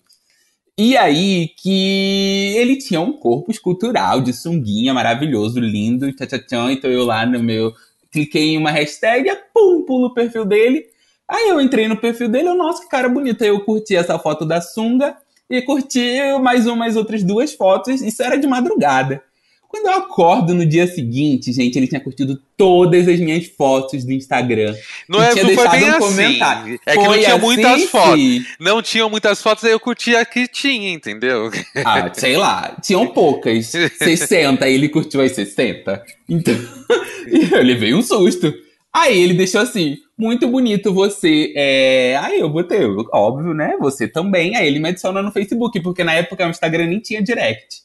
E aí que ele tinha um corpo escultural de sunguinha maravilhoso, lindo, tchau, tchau, tchau. Então eu lá no meu. Cliquei em uma hashtag, pum, pulo o perfil dele. Aí eu entrei no perfil dele, eu, nossa, que cara bonito. Aí eu curti essa foto da sunga e curti mais umas outras duas fotos. Isso era de madrugada. Quando eu acordo no dia seguinte, gente, ele tinha curtido todas as minhas fotos do Instagram. Não, é, não foi bem um assim. Comentário. É que foi não tinha assim, muitas fotos. Não tinham muitas fotos, aí eu curtia que tinha, entendeu? Ah, sei lá. Tinham poucas. 60, ele curtiu as 60. Então, eu levei um susto. Aí ele deixou assim, muito bonito você. É... Aí eu botei, óbvio, né? Você também. Aí ele me adicionou no Facebook, porque na época o Instagram nem tinha direct.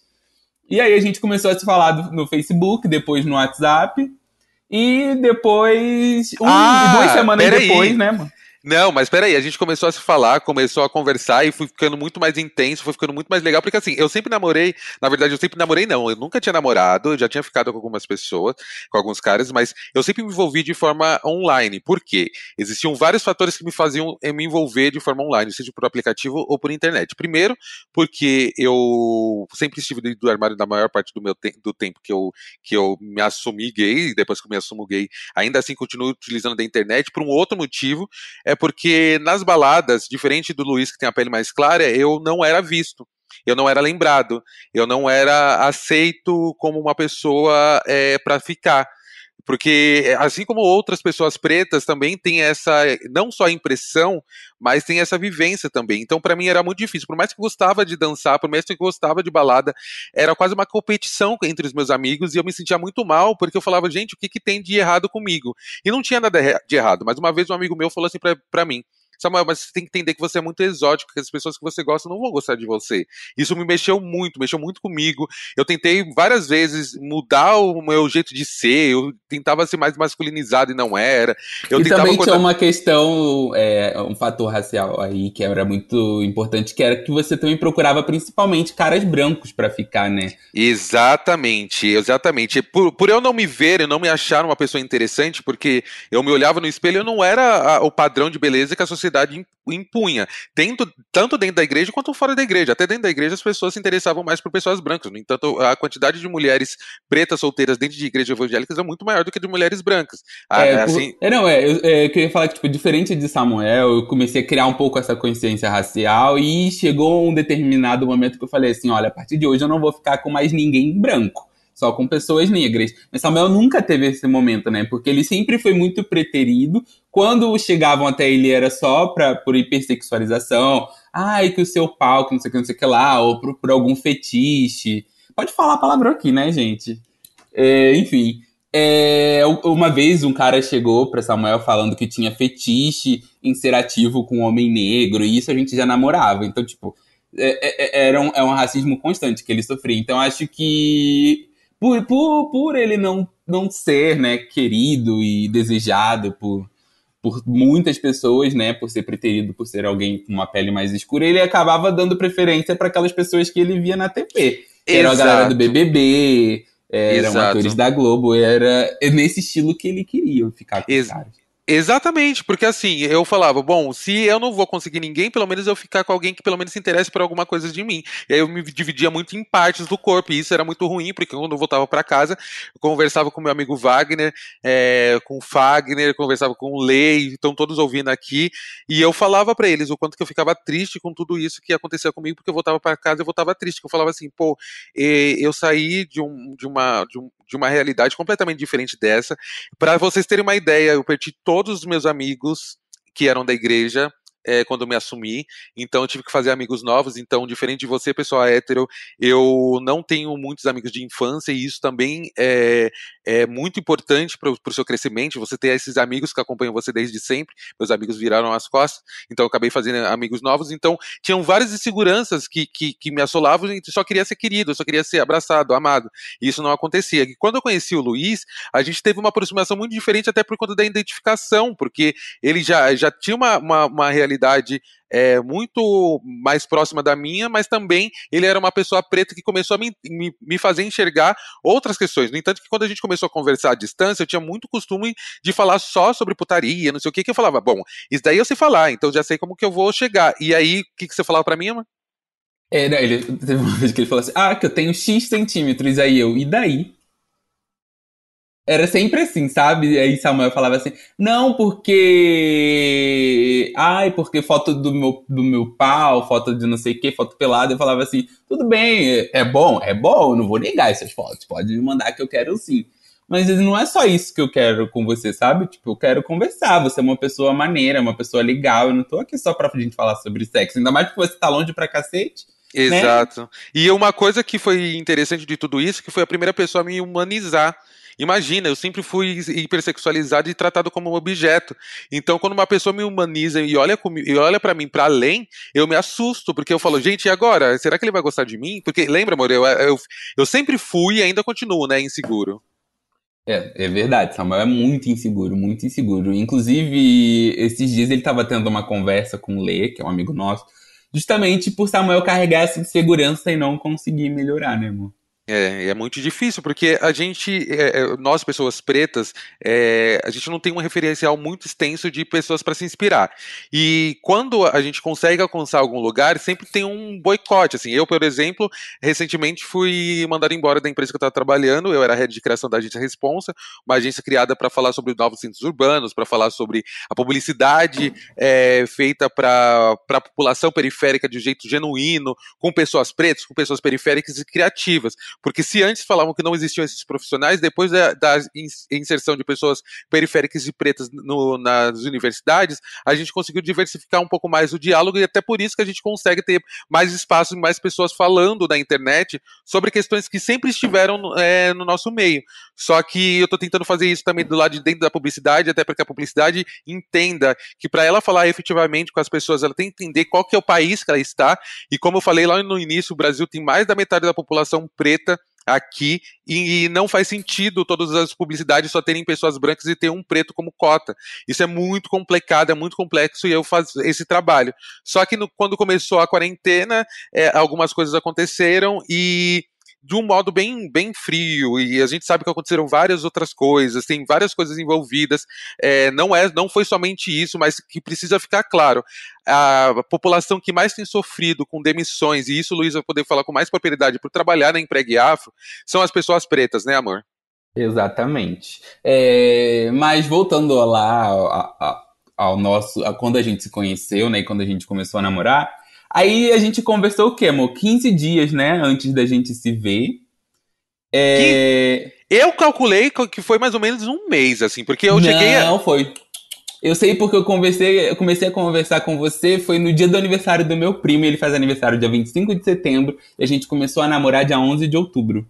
E aí a gente começou a se falar no Facebook, depois no WhatsApp. E depois. Um, ah, duas semanas depois, aí. né, mano? Não, mas peraí, a gente começou a se falar, começou a conversar e fui ficando muito mais intenso, foi ficando muito mais legal, porque assim, eu sempre namorei, na verdade eu sempre namorei não, eu nunca tinha namorado, já tinha ficado com algumas pessoas, com alguns caras, mas eu sempre me envolvi de forma online, por quê? Existiam vários fatores que me faziam eh, me envolver de forma online, seja por aplicativo ou por internet. Primeiro, porque eu sempre estive dentro do armário da maior parte do meu te do tempo que eu, que eu me assumi gay, depois que eu me assumo gay, ainda assim continuo utilizando da internet, por um outro motivo, porque nas baladas, diferente do Luiz que tem a pele mais clara, eu não era visto. Eu não era lembrado, eu não era aceito como uma pessoa é, para ficar. Porque, assim como outras pessoas pretas também tem essa, não só impressão, mas tem essa vivência também. Então, para mim era muito difícil. Por mais que eu gostava de dançar, por mais que eu gostava de balada, era quase uma competição entre os meus amigos e eu me sentia muito mal, porque eu falava, gente, o que, que tem de errado comigo? E não tinha nada de errado. Mas uma vez um amigo meu falou assim para mim: Samuel, mas você tem que entender que você é muito exótico, que as pessoas que você gosta não vão gostar de você. Isso me mexeu muito, mexeu muito comigo. Eu tentei várias vezes mudar o meu jeito de ser, eu tentava ser mais masculinizado e não era. Eu e também tinha uma questão, é, um fator racial aí que era muito importante, que era que você também procurava principalmente caras brancos para ficar, né? Exatamente, exatamente. Por, por eu não me ver, eu não me achar uma pessoa interessante, porque eu me olhava no espelho, eu não era a, o padrão de beleza que a sociedade sociedade impunha, tanto, tanto dentro da igreja quanto fora da igreja. Até dentro da igreja as pessoas se interessavam mais por pessoas brancas. No entanto, a quantidade de mulheres pretas solteiras dentro de igrejas evangélicas é muito maior do que de mulheres brancas. Ah, é, assim... é, não, é, eu, é, eu queria falar que, tipo, diferente de Samuel, eu comecei a criar um pouco essa consciência racial e chegou um determinado momento que eu falei assim, olha, a partir de hoje eu não vou ficar com mais ninguém branco só com pessoas negras. Mas Samuel nunca teve esse momento, né? Porque ele sempre foi muito preterido. Quando chegavam até ele era só pra, por hipersexualização. Ai, que o seu pau, que não sei o que, não sei o que lá, ou por, por algum fetiche. Pode falar a palavra aqui, né, gente? É, enfim. É, uma vez um cara chegou para Samuel falando que tinha fetiche em ser ativo com um homem negro, e isso a gente já namorava. Então, tipo, é, é, era um, é um racismo constante que ele sofria. Então, acho que por, por, por ele não, não ser né, querido e desejado por, por muitas pessoas, né, por ser preterido, por ser alguém com uma pele mais escura, ele acabava dando preferência para aquelas pessoas que ele via na TV. Era a galera do BBB, eram Exato. atores da Globo, era nesse estilo que ele queria ficar com Ex caras. Exatamente, porque assim, eu falava, bom, se eu não vou conseguir ninguém, pelo menos eu ficar com alguém que pelo menos se interesse por alguma coisa de mim. E aí eu me dividia muito em partes do corpo, e isso era muito ruim, porque quando eu voltava para casa, eu conversava com meu amigo Wagner, é, com o Fagner, conversava com o Lei, estão todos ouvindo aqui, e eu falava para eles o quanto que eu ficava triste com tudo isso que acontecia comigo, porque eu voltava para casa e eu voltava triste, eu falava assim, pô, eu saí de, um, de, uma, de, um, de uma realidade completamente diferente dessa. Para vocês terem uma ideia, eu perdi todos os meus amigos que eram da igreja é, quando eu me assumi, então eu tive que fazer amigos novos. Então, diferente de você, pessoa hétero, eu não tenho muitos amigos de infância e isso também é, é muito importante para o seu crescimento. Você ter esses amigos que acompanham você desde sempre. Meus amigos viraram as costas, então eu acabei fazendo amigos novos. Então, tinham várias inseguranças que, que, que me assolavam e só queria ser querido, só queria ser abraçado, amado. E isso não acontecia. E quando eu conheci o Luiz, a gente teve uma aproximação muito diferente, até por conta da identificação, porque ele já, já tinha uma, uma, uma realidade é, muito mais próxima da minha, mas também ele era uma pessoa preta que começou a me, me, me, fazer enxergar outras questões. No entanto, que quando a gente começou a conversar à distância, eu tinha muito costume de falar só sobre putaria, não sei o que, que eu falava, bom, isso daí eu sei falar, então já sei como que eu vou chegar. E aí, o que, que você falava para mim, amor? É, né, ele, teve uma vez que ele falou assim, ah, que eu tenho X centímetros, aí eu, e daí? Era sempre assim, sabe? Aí Samuel falava assim: não, porque. Ai, porque foto do meu, do meu pau, foto de não sei o que, foto pelada. Eu falava assim: tudo bem, é bom, é bom, não vou negar essas fotos, pode me mandar que eu quero sim. Mas não é só isso que eu quero com você, sabe? Tipo, eu quero conversar. Você é uma pessoa maneira, uma pessoa legal. Eu não tô aqui só pra gente falar sobre sexo. Ainda mais porque você tá longe pra cacete. Né? Exato. Né? E uma coisa que foi interessante de tudo isso, que foi a primeira pessoa a me humanizar. Imagina, eu sempre fui hipersexualizado e tratado como um objeto. Então, quando uma pessoa me humaniza e olha, olha para mim para além, eu me assusto, porque eu falo, gente, e agora? Será que ele vai gostar de mim? Porque, lembra, amor, eu, eu, eu sempre fui e ainda continuo, né, inseguro. É, é verdade, Samuel é muito inseguro, muito inseguro. Inclusive, esses dias ele estava tendo uma conversa com o Lê, que é um amigo nosso, justamente por Samuel carregar essa insegurança e não conseguir melhorar, né, amor? É, é muito difícil, porque a gente, é, é, nós pessoas pretas, é, a gente não tem um referencial muito extenso de pessoas para se inspirar. E quando a gente consegue alcançar algum lugar, sempre tem um boicote. Assim, eu, por exemplo, recentemente fui mandado embora da empresa que eu estava trabalhando. Eu era head de criação da agência Responsa, uma agência criada para falar sobre novos centros urbanos, para falar sobre a publicidade é, feita para a população periférica de um jeito genuíno, com pessoas pretas, com pessoas periféricas e criativas porque se antes falavam que não existiam esses profissionais, depois da, da inserção de pessoas periféricas e pretas no, nas universidades, a gente conseguiu diversificar um pouco mais o diálogo e até por isso que a gente consegue ter mais espaço e mais pessoas falando na internet sobre questões que sempre estiveram é, no nosso meio. Só que eu estou tentando fazer isso também do lado de dentro da publicidade, até porque a publicidade entenda que para ela falar efetivamente com as pessoas, ela tem que entender qual que é o país que ela está. E como eu falei lá no início, o Brasil tem mais da metade da população preta aqui e não faz sentido todas as publicidades só terem pessoas brancas e ter um preto como cota. Isso é muito complicado, é muito complexo e eu faço esse trabalho. Só que no, quando começou a quarentena, é, algumas coisas aconteceram e de um modo bem, bem frio, e a gente sabe que aconteceram várias outras coisas, tem várias coisas envolvidas, é, não, é, não foi somente isso, mas que precisa ficar claro. A população que mais tem sofrido com demissões, e isso o Luiz vai poder falar com mais propriedade por trabalhar na Empregue Afro, são as pessoas pretas, né, amor? Exatamente. É, mas voltando lá ao, ao nosso. A quando a gente se conheceu, né? E quando a gente começou a namorar, Aí a gente conversou o quê, amor? 15 dias, né? Antes da gente se ver. É... Eu calculei que foi mais ou menos um mês, assim, porque eu Não, cheguei a... Não, foi. Eu sei porque eu conversei, eu comecei a conversar com você, foi no dia do aniversário do meu primo, ele faz aniversário dia 25 de setembro, e a gente começou a namorar dia 11 de outubro.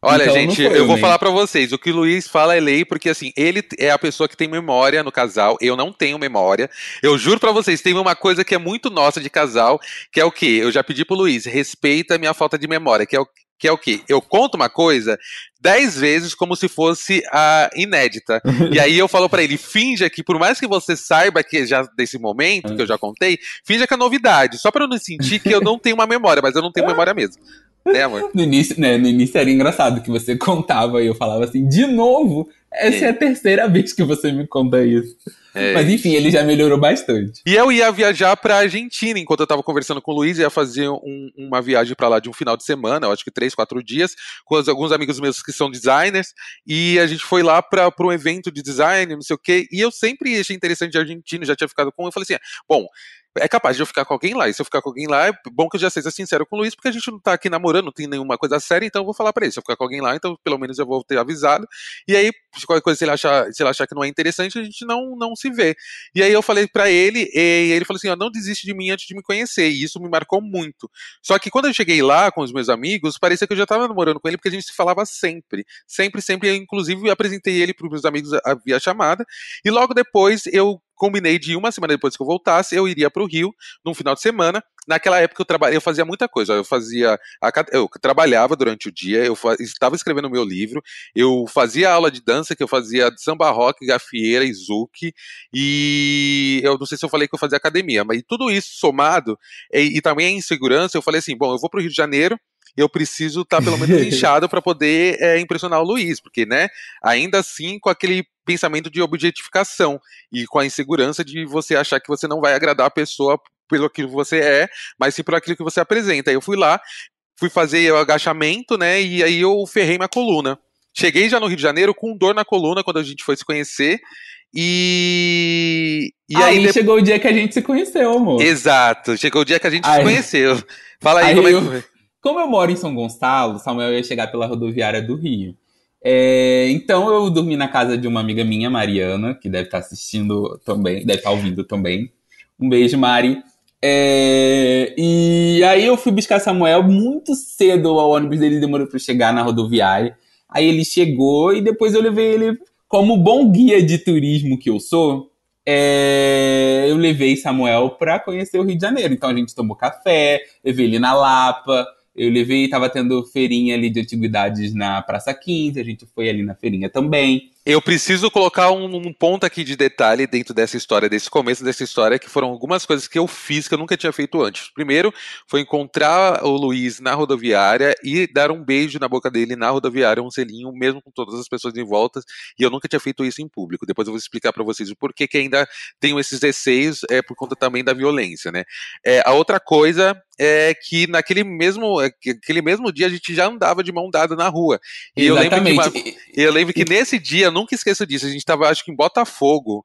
Olha, então, gente, eu vou falar para vocês. O que o Luiz fala é lei, porque assim, ele é a pessoa que tem memória no casal. Eu não tenho memória. Eu juro para vocês, tem uma coisa que é muito nossa de casal, que é o quê? Eu já pedi pro Luiz, respeita a minha falta de memória, que é o que é o quê? Eu conto uma coisa dez vezes como se fosse a inédita. e aí eu falo para ele, finja que, por mais que você saiba que já desse momento que eu já contei, finja que é novidade, só para eu não sentir que eu não tenho uma memória, mas eu não tenho memória mesmo. Né, amor? No início, né, no início era engraçado que você contava e eu falava assim, de novo? Essa é, a terceira vez que você me conta isso. É. Mas enfim, ele já melhorou bastante. E eu ia viajar pra Argentina, enquanto eu tava conversando com o Luiz, ia fazer um, uma viagem para lá de um final de semana, eu acho que três, quatro dias, com alguns amigos meus que são designers, e a gente foi lá para um evento de design, não sei o quê, e eu sempre achei interessante a Argentina, já tinha ficado com, eu falei assim, bom, é capaz de eu ficar com alguém lá. E se eu ficar com alguém lá, é bom que eu já seja sincero com o Luiz, porque a gente não tá aqui namorando, não tem nenhuma coisa séria, então eu vou falar pra ele. Se eu ficar com alguém lá, então pelo menos eu vou ter avisado. E aí, se qualquer coisa, se ele achar, se ele achar que não é interessante, a gente não, não se vê. E aí eu falei para ele, e ele falou assim: ó, não desiste de mim antes de me conhecer. E isso me marcou muito. Só que quando eu cheguei lá com os meus amigos, parecia que eu já tava namorando com ele, porque a gente se falava sempre. Sempre, sempre. Eu, inclusive, apresentei ele pros meus amigos via chamada. E logo depois eu combinei de uma semana depois que eu voltasse, eu iria para o Rio num final de semana. Naquela época eu, traba... eu fazia muita coisa. Eu fazia. Eu trabalhava durante o dia, eu estava escrevendo meu livro, eu fazia aula de dança, que eu fazia samba rock, gafieira zouk, e eu não sei se eu falei que eu fazia academia, mas tudo isso somado, e, e também a insegurança, eu falei assim: bom, eu vou para o Rio de Janeiro eu preciso estar tá pelo menos inchado para poder é, impressionar o Luiz, porque, né, ainda assim com aquele pensamento de objetificação e com a insegurança de você achar que você não vai agradar a pessoa pelo que você é, mas sim por aquilo que você apresenta. Aí eu fui lá, fui fazer o agachamento, né, e aí eu ferrei minha coluna. Cheguei já no Rio de Janeiro com dor na coluna quando a gente foi se conhecer. E. E aí, aí chegou o dia que a gente se conheceu, amor. Exato, chegou o dia que a gente aí... se conheceu. Fala aí, aí como é que foi. Como eu moro em São Gonçalo, Samuel ia chegar pela rodoviária do Rio. É, então eu dormi na casa de uma amiga minha, Mariana, que deve estar assistindo também, deve estar ouvindo também. Um beijo, Mari. É, e aí eu fui buscar Samuel muito cedo, o ônibus dele demorou para chegar na rodoviária. Aí ele chegou e depois eu levei ele, como bom guia de turismo que eu sou, é, eu levei Samuel para conhecer o Rio de Janeiro. Então a gente tomou café, levei ele na Lapa, eu levei, tava tendo feirinha ali de antiguidades na Praça 15, a gente foi ali na feirinha também. Eu preciso colocar um, um, ponto aqui de detalhe dentro dessa história, desse começo dessa história, que foram algumas coisas que eu fiz que eu nunca tinha feito antes. Primeiro, foi encontrar o Luiz na rodoviária e dar um beijo na boca dele na rodoviária, um selinho, mesmo com todas as pessoas em volta, e eu nunca tinha feito isso em público. Depois eu vou explicar para vocês o porquê que ainda tenho esses receios, é por conta também da violência, né? É, a outra coisa é que naquele mesmo, é, aquele mesmo dia a gente já andava de mão dada na rua. E Exatamente. eu lembro que, eu lembro que nesse dia nunca esqueço disso. A gente tava, acho que em Botafogo.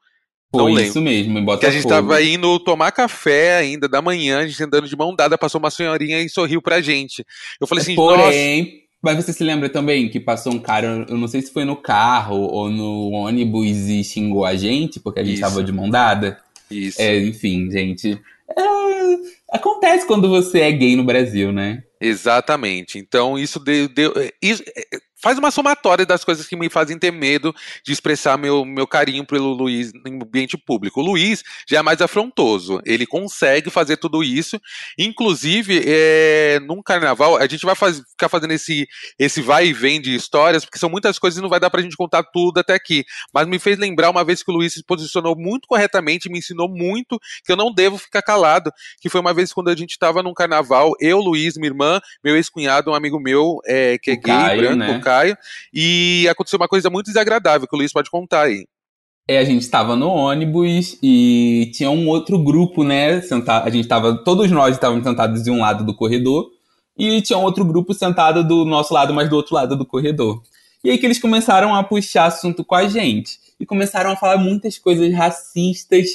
Foi não isso mesmo, em Botafogo. Que a gente tava indo tomar café ainda da manhã, a gente andando de mão dada, passou uma senhorinha e sorriu pra gente. Eu falei assim, Porém, Nossa. mas você se lembra também que passou um cara, eu não sei se foi no carro ou no ônibus e xingou a gente, porque a gente isso. tava de mão dada? Isso. É, enfim, gente. É, acontece quando você é gay no Brasil, né? Exatamente. Então, isso deu. deu isso, faz uma somatória das coisas que me fazem ter medo de expressar meu, meu carinho pelo Luiz em ambiente público. O Luiz já é mais afrontoso, ele consegue fazer tudo isso. Inclusive, é, num carnaval, a gente vai faz, ficar fazendo esse, esse vai e vem de histórias, porque são muitas coisas e não vai dar pra gente contar tudo até aqui. Mas me fez lembrar uma vez que o Luiz se posicionou muito corretamente, me ensinou muito que eu não devo ficar calado. Que foi uma vez quando a gente estava num carnaval, eu, Luiz, minha irmã, meu ex-cunhado, um amigo meu é, que é o gay, Caio, branco, né? E aconteceu uma coisa muito desagradável que o Luiz pode contar aí. É, a gente estava no ônibus e tinha um outro grupo, né? Sentado, a gente estava, todos nós estávamos sentados de um lado do corredor e tinha um outro grupo sentado do nosso lado, mas do outro lado do corredor. E aí que eles começaram a puxar assunto com a gente e começaram a falar muitas coisas racistas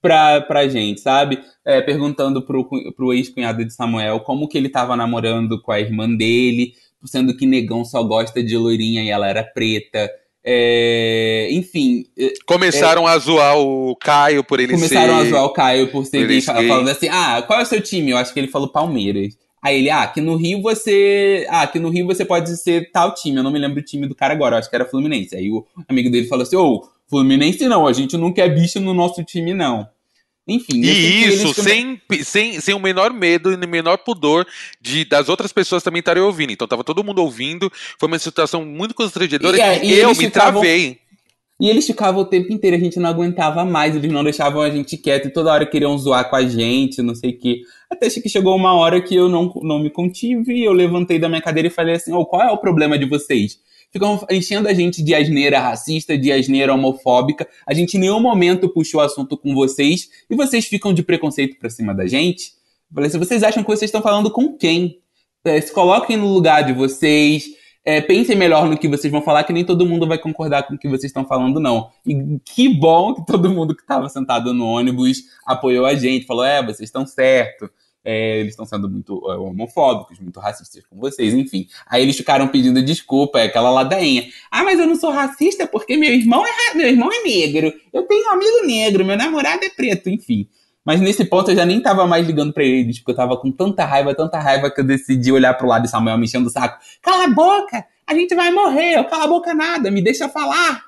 pra, pra gente, sabe? É, perguntando pro, pro ex-cunhado de Samuel como que ele tava namorando com a irmã dele, sendo que negão só gosta de loirinha e ela era preta. É, enfim. É, começaram é, a zoar o Caio por ele começaram ser. Começaram a zoar o Caio por ser gay, falando assim: ah, qual é o seu time? Eu acho que ele falou Palmeiras. Aí ele, ah, aqui no Rio você. Ah, aqui no Rio você pode ser tal time. Eu não me lembro o time do cara agora, eu acho que era Fluminense. Aí o amigo dele falou assim: ô, oh, Fluminense não, a gente não quer bicho no nosso time, não. Enfim. E isso, sem, sem, sem o menor medo e o menor pudor de das outras pessoas também estarem ouvindo. Então tava todo mundo ouvindo. Foi uma situação muito constrangedora e, é, que eu me ficavam, travei. E eles ficavam o tempo inteiro, a gente não aguentava mais, eles não deixavam a gente quieto e toda hora queriam zoar com a gente, não sei o quê. Até que chegou uma hora que eu não, não me contive, eu levantei da minha cadeira e falei assim: oh, qual é o problema de vocês? Ficam enchendo a gente de asneira racista, de asneira homofóbica. A gente em nenhum momento puxou o assunto com vocês e vocês ficam de preconceito pra cima da gente. falei, se vocês acham que vocês estão falando com quem? É, se coloquem no lugar de vocês. é, pensem melhor no que vocês vão falar, que nem todo mundo vai concordar com o que vocês estão falando, não. E que bom que todo mundo que estava sentado no ônibus apoiou a gente, falou: é, vocês estão certo. É, eles estão sendo muito é, homofóbicos, muito racistas com vocês, enfim. Aí eles ficaram pedindo desculpa, é aquela ladainha. Ah, mas eu não sou racista porque meu irmão é, meu irmão é negro. Eu tenho um amigo negro, meu namorado é preto, enfim. Mas nesse ponto eu já nem tava mais ligando pra eles, porque eu tava com tanta raiva, tanta raiva que eu decidi olhar pro lado de Samuel me enchendo o saco. Cala a boca! A gente vai morrer! Eu cala a boca nada, me deixa falar!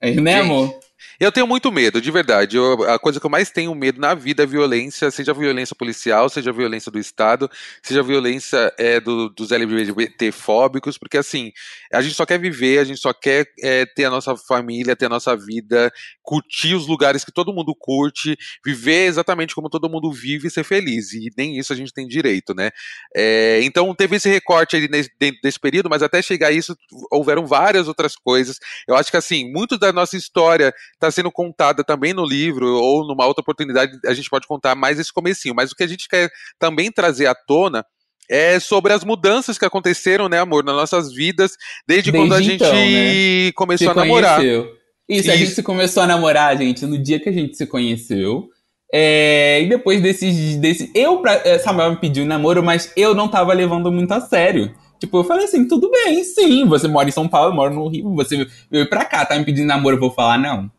É, né, amor? Eu tenho muito medo, de verdade. Eu, a coisa que eu mais tenho medo na vida é violência, seja violência policial, seja violência do Estado, seja violência é, do, dos LGBT-fóbicos, porque assim, a gente só quer viver, a gente só quer é, ter a nossa família, ter a nossa vida, curtir os lugares que todo mundo curte, viver exatamente como todo mundo vive e ser feliz. E nem isso a gente tem direito, né? É, então teve esse recorte aí nesse, dentro desse período, mas até chegar a isso houveram várias outras coisas. Eu acho que assim, muito da nossa história está sendo contada também no livro, ou numa outra oportunidade a gente pode contar mais esse comecinho. Mas o que a gente quer também trazer à tona é sobre as mudanças que aconteceram, né, amor, nas nossas vidas, desde, desde quando a gente então, né? começou se a namorar. Isso, Isso, a gente se começou a namorar, gente, no dia que a gente se conheceu. É, e depois desses. Desse, eu, pra, é, Samuel me pediu namoro, mas eu não tava levando muito a sério. Tipo, eu falei assim, tudo bem, sim, você mora em São Paulo, eu moro no Rio, você veio pra cá, tá me pedindo namoro, eu vou falar não.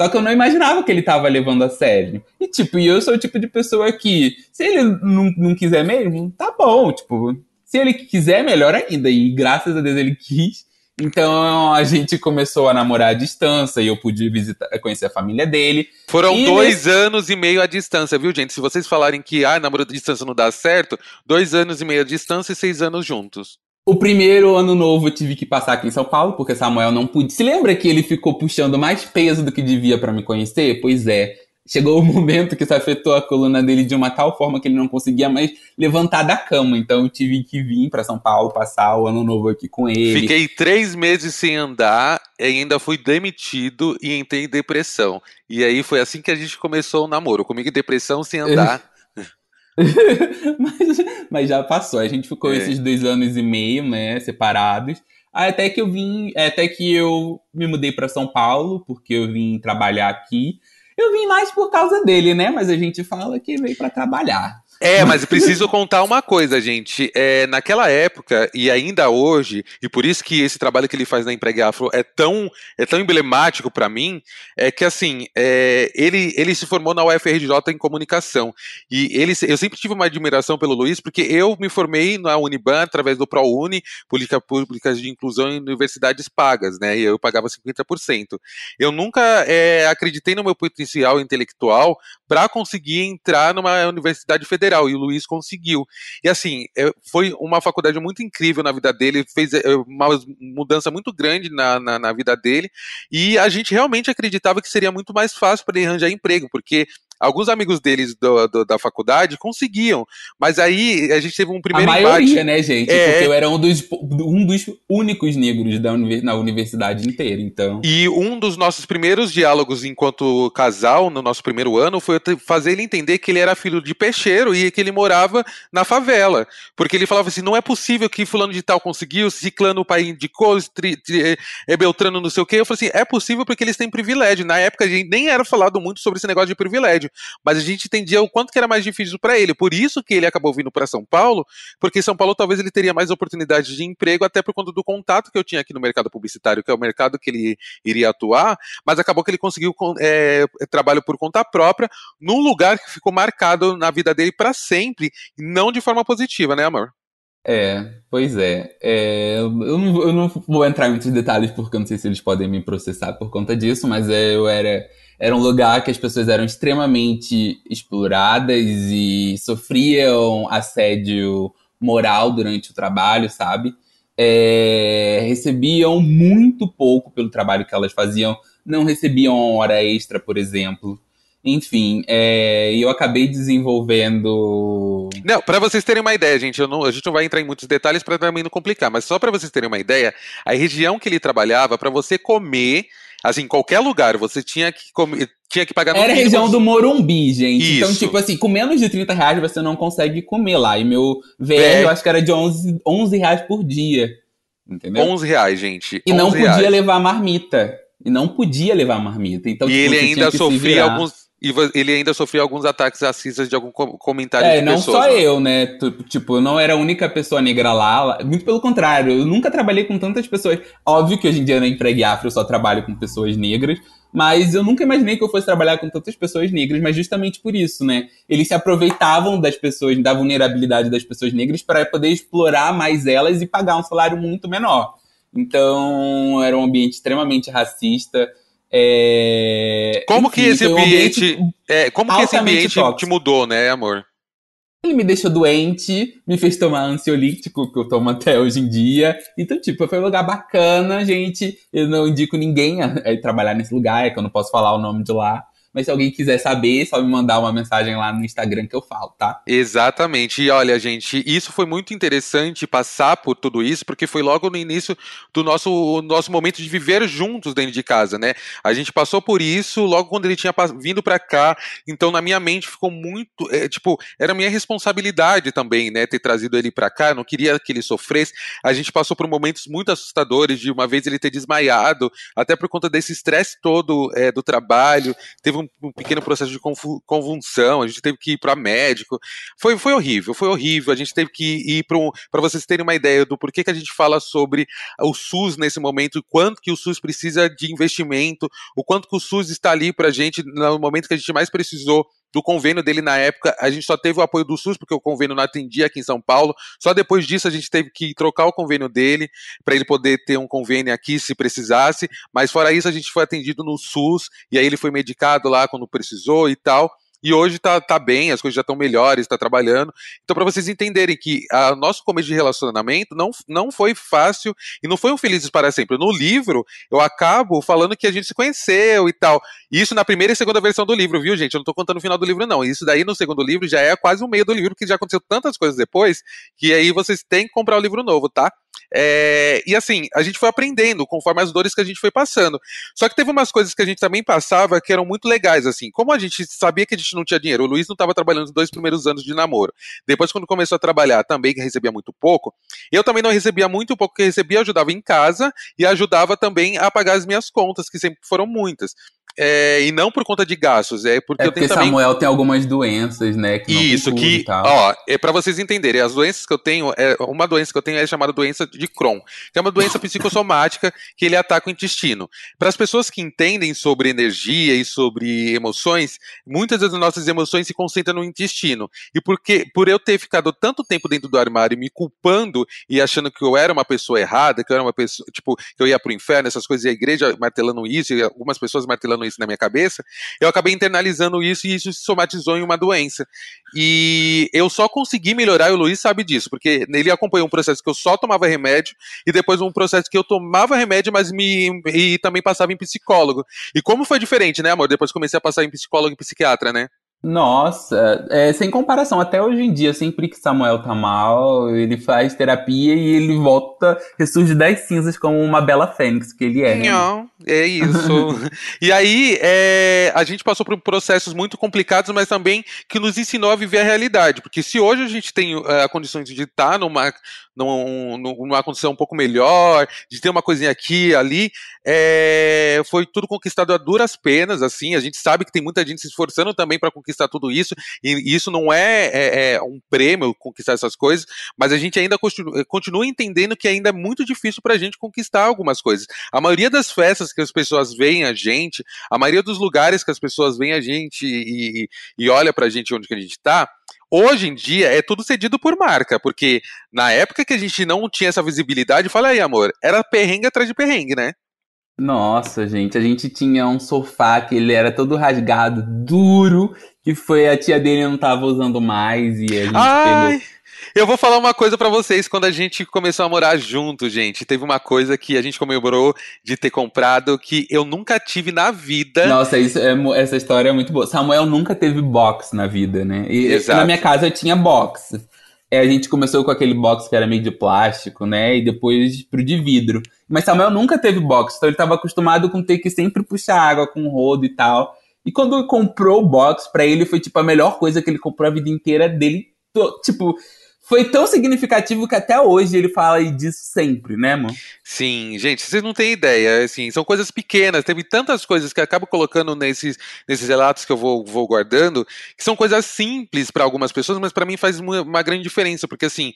Só que eu não imaginava que ele tava levando a sério. E, tipo, eu sou o tipo de pessoa que, se ele não, não quiser mesmo, tá bom. Tipo, se ele quiser, melhor ainda. E graças a Deus ele quis. Então a gente começou a namorar à distância e eu pude visitar, conhecer a família dele. Foram e dois nesse... anos e meio à distância, viu, gente? Se vocês falarem que ah, namoro à distância não dá certo, dois anos e meio à distância e seis anos juntos. O primeiro ano novo eu tive que passar aqui em São Paulo, porque Samuel não pude. Se lembra que ele ficou puxando mais peso do que devia para me conhecer? Pois é. Chegou o momento que isso afetou a coluna dele de uma tal forma que ele não conseguia mais levantar da cama. Então eu tive que vir para São Paulo passar o ano novo aqui com ele. Fiquei três meses sem andar e ainda fui demitido e entrei em depressão. E aí foi assim que a gente começou o namoro. Comigo em depressão sem andar. mas, mas, já passou. A gente ficou é. esses dois anos e meio, né, separados. Até que eu vim, até que eu me mudei para São Paulo, porque eu vim trabalhar aqui. Eu vim mais por causa dele, né? Mas a gente fala que veio para trabalhar. É, mas preciso contar uma coisa, gente. É, naquela época, e ainda hoje, e por isso que esse trabalho que ele faz na Empregue Afro é tão, é tão emblemático para mim, é que assim, é, ele, ele se formou na UFRJ em comunicação. E ele, eu sempre tive uma admiração pelo Luiz, porque eu me formei na Uniban através do ProUni, Política Públicas de Inclusão em Universidades Pagas, né? E eu pagava 50%. Eu nunca é, acreditei no meu potencial intelectual para conseguir entrar numa universidade federal e o Luiz conseguiu. E assim, é, foi uma faculdade muito incrível na vida dele, fez é, uma mudança muito grande na, na, na vida dele, e a gente realmente acreditava que seria muito mais fácil para ele arranjar emprego, porque alguns amigos deles do, do, da faculdade conseguiam, mas aí a gente teve um primeiro a maioria, embate. né, gente? É... Porque eu era um dos, um dos únicos negros da na universidade inteira, então. E um dos nossos primeiros diálogos enquanto casal, no nosso primeiro ano, foi fazer ele entender que ele era filho de peixeiro e que ele morava na favela. Porque ele falava assim, não é possível que fulano de tal conseguiu, ciclano o pai indicou, tri, tri, é Beltrano não sei o quê. Eu falei assim, é possível porque eles têm privilégio. Na época a gente nem era falado muito sobre esse negócio de privilégio mas a gente entendia o quanto que era mais difícil para ele. Por isso que ele acabou vindo para São Paulo, porque São Paulo talvez ele teria mais oportunidades de emprego, até por conta do contato que eu tinha aqui no mercado publicitário, que é o mercado que ele iria atuar, mas acabou que ele conseguiu é, trabalho por conta própria, num lugar que ficou marcado na vida dele para sempre, não de forma positiva, né, amor? É, pois é. é eu, não, eu, não, vou entrar em muitos detalhes porque eu não sei se eles podem me processar por conta disso, mas é, eu era era um lugar que as pessoas eram extremamente exploradas e sofriam assédio moral durante o trabalho, sabe? É, recebiam muito pouco pelo trabalho que elas faziam, não recebiam hora extra, por exemplo. Enfim, é, eu acabei desenvolvendo. Não, para vocês terem uma ideia, gente, não, a gente não vai entrar em muitos detalhes para também não complicar, mas só para vocês terem uma ideia, a região que ele trabalhava, para você comer, Assim, em qualquer lugar, você tinha que comer, tinha que pagar no Era a região do Morumbi, gente. Então, Isso. Então, tipo assim, com menos de 30 reais você não consegue comer lá. E meu VR, é. eu acho que era de 11, 11 reais por dia. Entendeu? 11 reais, gente. E não podia reais. levar marmita. E não podia levar marmita. Então, e tipo, ele ainda sofria alguns. E ele ainda sofreu alguns ataques racistas de algum comentário é, de não pessoas. só né? eu, né? Tipo, eu não era a única pessoa negra lá. Muito pelo contrário, eu nunca trabalhei com tantas pessoas. Óbvio que hoje em dia na Empregue Afro eu só trabalho com pessoas negras, mas eu nunca imaginei que eu fosse trabalhar com tantas pessoas negras, mas justamente por isso, né? Eles se aproveitavam das pessoas, da vulnerabilidade das pessoas negras para poder explorar mais elas e pagar um salário muito menor. Então, era um ambiente extremamente racista. É... Como que Enfim, esse foi um ambiente, é, como que esse ambiente tóxico. te mudou, né, amor? Ele me deixou doente, me fez tomar ansiolítico, que eu tomo até hoje em dia. Então, tipo, foi um lugar bacana, gente. Eu não indico ninguém a, a trabalhar nesse lugar, é que eu não posso falar o nome de lá. Mas se alguém quiser saber, é só me mandar uma mensagem lá no Instagram que eu falo, tá? Exatamente. E olha, gente, isso foi muito interessante passar por tudo isso, porque foi logo no início do nosso, nosso momento de viver juntos dentro de casa, né? A gente passou por isso logo quando ele tinha vindo pra cá, então na minha mente ficou muito, é, tipo, era minha responsabilidade também, né, ter trazido ele pra cá, eu não queria que ele sofresse. A gente passou por momentos muito assustadores, de uma vez ele ter desmaiado, até por conta desse estresse todo é, do trabalho, teve um, um pequeno processo de convulsão, a gente teve que ir para médico. Foi, foi horrível, foi horrível. A gente teve que ir para vocês terem uma ideia do porquê que a gente fala sobre o SUS nesse momento, o quanto que o SUS precisa de investimento, o quanto que o SUS está ali para a gente no momento que a gente mais precisou do convênio dele na época, a gente só teve o apoio do SUS porque o convênio não atendia aqui em São Paulo. Só depois disso a gente teve que trocar o convênio dele para ele poder ter um convênio aqui se precisasse. Mas fora isso a gente foi atendido no SUS e aí ele foi medicado lá quando precisou e tal. E hoje tá, tá bem, as coisas já estão melhores, está trabalhando. Então, para vocês entenderem que o nosso começo de relacionamento não, não foi fácil e não foi um felizes para sempre. No livro, eu acabo falando que a gente se conheceu e tal. Isso na primeira e segunda versão do livro, viu, gente? Eu não tô contando o final do livro, não. Isso daí no segundo livro já é quase o meio do livro, porque já aconteceu tantas coisas depois, que aí vocês têm que comprar o livro novo, tá? É, e assim, a gente foi aprendendo conforme as dores que a gente foi passando. Só que teve umas coisas que a gente também passava que eram muito legais, assim. Como a gente sabia que a gente não tinha dinheiro, o Luiz não estava trabalhando nos dois primeiros anos de namoro. Depois, quando começou a trabalhar, também recebia muito pouco. Eu também não recebia muito pouco, que recebia, ajudava em casa e ajudava também a pagar as minhas contas, que sempre foram muitas. É, e não por conta de gastos, é porque É eu porque tenho também. Samuel tem algumas doenças, né? Que Isso, que, ó, é para vocês entenderem, as doenças que eu tenho, é, uma doença que eu tenho é chamada doença de Crohn, que é uma doença psicossomática que ele ataca o intestino. Para as pessoas que entendem sobre energia e sobre emoções, muitas das nossas emoções se concentram no intestino. E porque por eu ter ficado tanto tempo dentro do armário me culpando e achando que eu era uma pessoa errada, que eu era uma pessoa, tipo, que eu ia pro inferno, essas coisas, e a igreja martelando isso, e algumas pessoas martelando isso na minha cabeça, eu acabei internalizando isso e isso se somatizou em uma doença. E eu só consegui melhorar, e o Luiz sabe disso, porque ele acompanhou um processo que eu só tomava remédio, e depois um processo que eu tomava remédio, mas me e também passava em psicólogo. E como foi diferente, né, amor? Depois comecei a passar em psicólogo e psiquiatra, né? Nossa, é, sem comparação, até hoje em dia, sempre que Samuel tá mal, ele faz terapia e ele volta, ressurge das cinzas como uma bela fênix que ele é. né? Não, é isso. e aí, é, a gente passou por processos muito complicados, mas também que nos ensinou a viver a realidade. Porque se hoje a gente tem é, a condições de estar numa, num- numa condição um pouco melhor, de ter uma coisinha aqui ali, é, foi tudo conquistado a duras penas, assim. A gente sabe que tem muita gente se esforçando também para conquistar tudo isso, e isso não é, é- é um prêmio conquistar essas coisas, mas a gente ainda continua, continua entendendo que ainda é muito difícil para a gente conquistar algumas coisas. A maioria das festas que as pessoas veem a gente, a maioria dos lugares que as pessoas veem a gente e, e, e olha pra gente onde que a gente tá, hoje em dia é tudo cedido por marca, porque na época que a gente não tinha essa visibilidade, fala aí, amor, era perrengue atrás de perrengue, né? Nossa, gente, a gente tinha um sofá que ele era todo rasgado, duro, que foi a tia dele não tava usando mais e a gente Ai, pegou. Eu vou falar uma coisa pra vocês. Quando a gente começou a morar junto, gente, teve uma coisa que a gente comemorou de ter comprado que eu nunca tive na vida. Nossa, isso é essa história é muito boa. Samuel nunca teve box na vida, né? E Exato. na minha casa eu tinha box. É, a gente começou com aquele box que era meio de plástico, né? E depois pro de vidro. Mas Samuel nunca teve box, então ele tava acostumado com ter que sempre puxar água com rodo e tal. E quando ele comprou o box, pra ele foi tipo a melhor coisa que ele comprou a vida inteira dele. Tipo, foi tão significativo que até hoje ele fala disso sempre, né, mano? Sim, gente, vocês não têm ideia, assim, são coisas pequenas, teve tantas coisas que acabo colocando nesses, nesses relatos que eu vou, vou guardando, que são coisas simples para algumas pessoas, mas para mim faz uma, uma grande diferença, porque assim,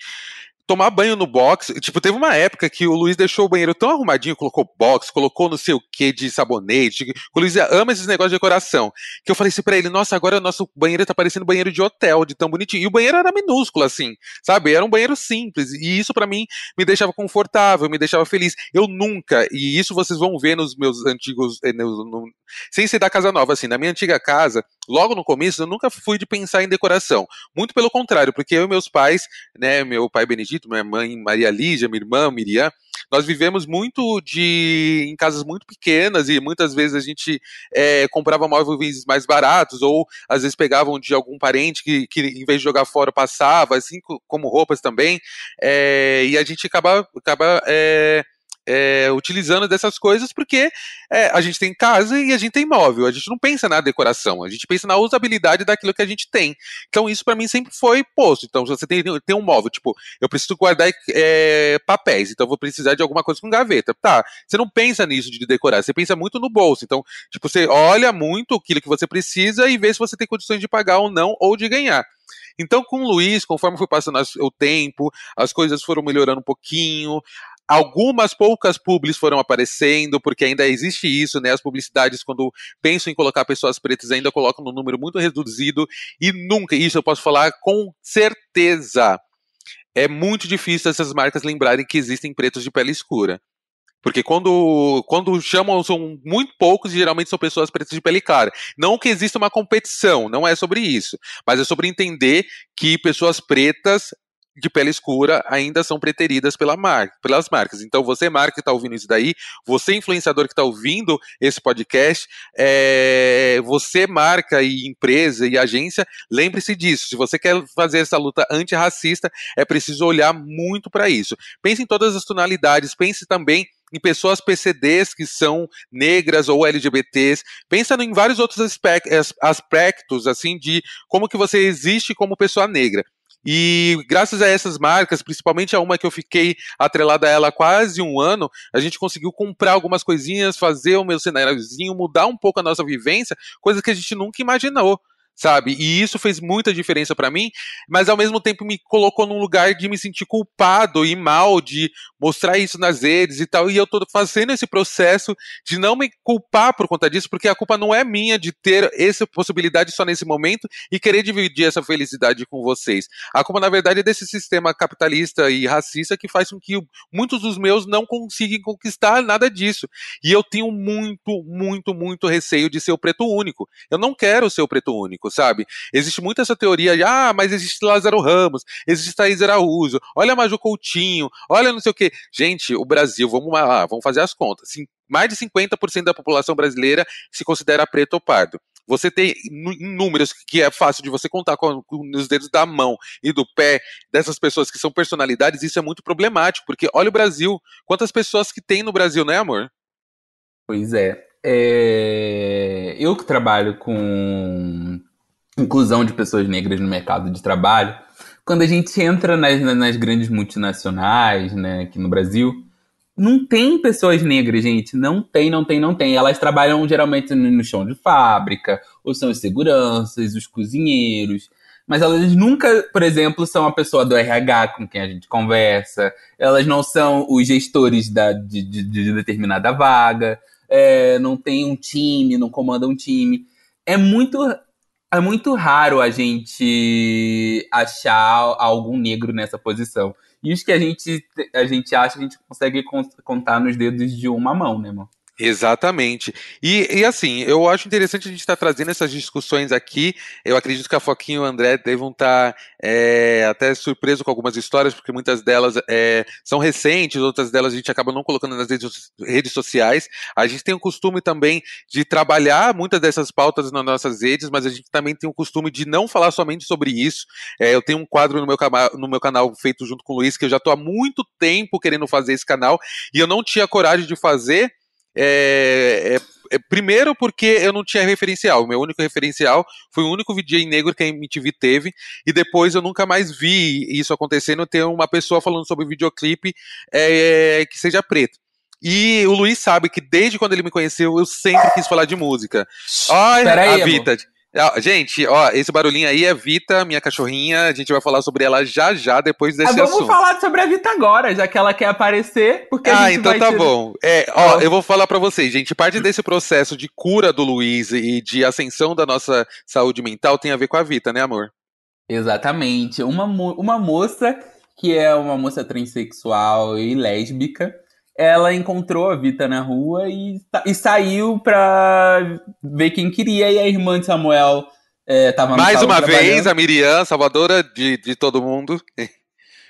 tomar banho no box. Tipo, teve uma época que o Luiz deixou o banheiro tão arrumadinho, colocou box, colocou não sei o que de sabonete. O Luiz ama esses negócios de decoração. Que eu falei assim pra ele: nossa, agora o nosso banheiro tá parecendo banheiro de hotel, de tão bonitinho. E o banheiro era minúsculo, assim, sabe? Era um banheiro simples. E isso para mim me deixava confortável, me deixava feliz. Eu nunca, e isso vocês vão ver nos meus antigos. Eh, no, no, sem ser da casa nova, assim, na minha antiga casa, logo no começo, eu nunca fui de pensar em decoração. Muito pelo contrário, porque eu e meus pais, né, meu pai Benedito, minha mãe Maria Lígia, minha irmã Miriam, nós vivemos muito de em casas muito pequenas e muitas vezes a gente é, comprava móveis mais baratos ou às vezes pegavam de algum parente que, que em vez de jogar fora passava, assim como roupas também, é, e a gente acaba, acaba é, é, utilizando dessas coisas porque é, a gente tem casa e a gente tem móvel. A gente não pensa na decoração, a gente pensa na usabilidade daquilo que a gente tem. Então isso para mim sempre foi posto. Então se você tem, tem um móvel, tipo, eu preciso guardar é, papéis, então vou precisar de alguma coisa com gaveta. Tá, você não pensa nisso de decorar, você pensa muito no bolso. Então, tipo, você olha muito aquilo que você precisa e vê se você tem condições de pagar ou não, ou de ganhar. Então, com o Luiz, conforme foi passando o tempo, as coisas foram melhorando um pouquinho, Algumas poucas publis foram aparecendo, porque ainda existe isso, né? As publicidades, quando pensam em colocar pessoas pretas, ainda colocam num número muito reduzido, e nunca, isso eu posso falar com certeza. É muito difícil essas marcas lembrarem que existem pretos de pele escura. Porque quando, quando chamam, são muito poucos e geralmente são pessoas pretas de pele clara. Não que exista uma competição, não é sobre isso. Mas é sobre entender que pessoas pretas de pele escura ainda são preteridas pela marca, pelas marcas. Então, você, marca que está ouvindo isso daí, você, influenciador que está ouvindo esse podcast, é, você, marca e empresa e agência, lembre-se disso. Se você quer fazer essa luta antirracista, é preciso olhar muito para isso. Pense em todas as tonalidades, pense também em pessoas PCDs que são negras ou LGBTs, pensa em vários outros aspectos assim de como que você existe como pessoa negra. E graças a essas marcas, principalmente a uma que eu fiquei atrelada a ela há quase um ano, a gente conseguiu comprar algumas coisinhas, fazer o meu cenáriozinho, mudar um pouco a nossa vivência, coisas que a gente nunca imaginou sabe? E isso fez muita diferença para mim, mas ao mesmo tempo me colocou num lugar de me sentir culpado e mal de mostrar isso nas redes e tal. E eu tô fazendo esse processo de não me culpar por conta disso, porque a culpa não é minha de ter essa possibilidade só nesse momento e querer dividir essa felicidade com vocês. A culpa, na verdade, é desse sistema capitalista e racista que faz com que muitos dos meus não consigam conquistar nada disso. E eu tenho muito, muito, muito receio de ser o preto único. Eu não quero ser o preto único sabe? Existe muito essa teoria de, ah, mas existe Lázaro Ramos, existe Thaís Araújo, olha Maju Coutinho, olha não sei o quê. Gente, o Brasil, vamos lá, vamos fazer as contas. Mais de 50% da população brasileira se considera preto ou pardo. Você tem números que é fácil de você contar com, com os dedos da mão e do pé dessas pessoas que são personalidades, isso é muito problemático, porque olha o Brasil, quantas pessoas que tem no Brasil, né, amor? Pois é. é... Eu que trabalho com inclusão de pessoas negras no mercado de trabalho, quando a gente entra nas, nas grandes multinacionais, né, aqui no Brasil, não tem pessoas negras, gente. Não tem, não tem, não tem. Elas trabalham geralmente no chão de fábrica, ou são as seguranças, os cozinheiros. Mas elas nunca, por exemplo, são a pessoa do RH com quem a gente conversa. Elas não são os gestores da, de, de, de determinada vaga. É, não tem um time, não comanda um time. É muito é muito raro a gente achar algum negro nessa posição. E os que a gente, a gente acha, a gente consegue contar nos dedos de uma mão, né, mano? Exatamente. E, e, assim, eu acho interessante a gente estar tá trazendo essas discussões aqui. Eu acredito que a Foquinha e o André devam estar tá, é, até surpresos com algumas histórias, porque muitas delas é, são recentes, outras delas a gente acaba não colocando nas redes, redes sociais. A gente tem o costume também de trabalhar muitas dessas pautas nas nossas redes, mas a gente também tem o costume de não falar somente sobre isso. É, eu tenho um quadro no meu, no meu canal feito junto com o Luiz, que eu já estou há muito tempo querendo fazer esse canal, e eu não tinha coragem de fazer é, é, é, primeiro porque eu não tinha referencial. Meu único referencial foi o único em negro que a MTV teve. E depois eu nunca mais vi isso acontecendo, ter uma pessoa falando sobre videoclipe é, que seja preto. E o Luiz sabe que desde quando ele me conheceu, eu sempre quis falar de música. Olha a Vita. Gente, ó, esse barulhinho aí é Vita, minha cachorrinha. A gente vai falar sobre ela já já, depois desse ah, vamos assunto. Vamos falar sobre a Vita agora, já que ela quer aparecer, porque ah, então tá bom. É, ó, eu vou falar para vocês, gente. Parte desse processo de cura do Luiz e de ascensão da nossa saúde mental tem a ver com a Vita, né, amor? Exatamente. Uma, uma moça que é uma moça transexual e lésbica ela encontrou a Vita na rua e, e saiu pra ver quem queria. E a irmã de Samuel é, tava Mais uma vez, a Miriam, salvadora de, de todo mundo.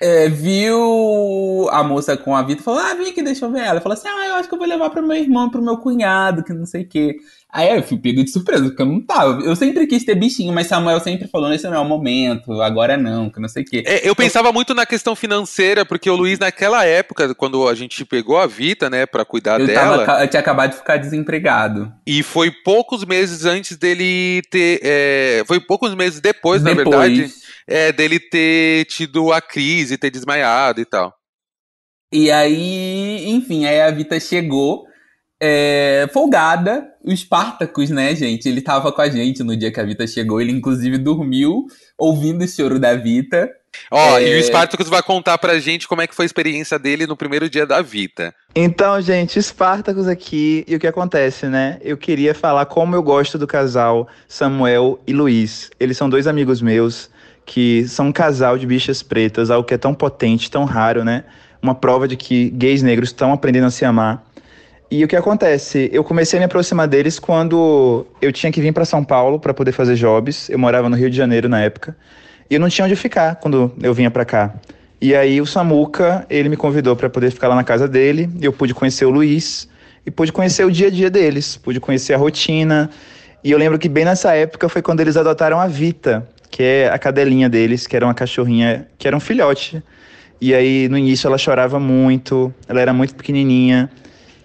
É, viu a moça com a Vita e falou: Ah, vem aqui, deixa eu ver ela. Falou assim: Ah, eu acho que eu vou levar pro meu irmão, pro meu cunhado, que não sei o quê. Aí eu fui pego de surpresa, porque eu não tava. Eu sempre quis ter bichinho, mas Samuel sempre falou: nesse não é o momento, agora não, que não sei o quê. É, eu pensava muito na questão financeira, porque o Luiz, naquela época, quando a gente pegou a Vita, né, pra cuidar eu dela. Tava, eu tinha acabado de ficar desempregado. E foi poucos meses antes dele ter. É, foi poucos meses depois, depois. na verdade, é, dele ter tido a crise, ter desmaiado e tal. E aí, enfim, aí a Vita chegou é, folgada. O Spartacus, né, gente? Ele tava com a gente no dia que a Vita chegou. Ele, inclusive, dormiu ouvindo o choro da Vita. Ó, é... e o Spartacus vai contar pra gente como é que foi a experiência dele no primeiro dia da Vita. Então, gente, Spartacus aqui, e o que acontece, né? Eu queria falar como eu gosto do casal Samuel e Luiz. Eles são dois amigos meus que são um casal de bichas pretas, algo que é tão potente, tão raro, né? Uma prova de que gays negros estão aprendendo a se amar. E o que acontece? Eu comecei a me aproximar deles quando eu tinha que vir para São Paulo para poder fazer jobs. Eu morava no Rio de Janeiro na época. E eu não tinha onde ficar quando eu vinha para cá. E aí o Samuca, ele me convidou para poder ficar lá na casa dele. Eu pude conhecer o Luiz e pude conhecer o dia a dia deles, pude conhecer a rotina. E eu lembro que bem nessa época foi quando eles adotaram a Vita, que é a cadelinha deles, que era uma cachorrinha, que era um filhote. E aí no início ela chorava muito, ela era muito pequenininha.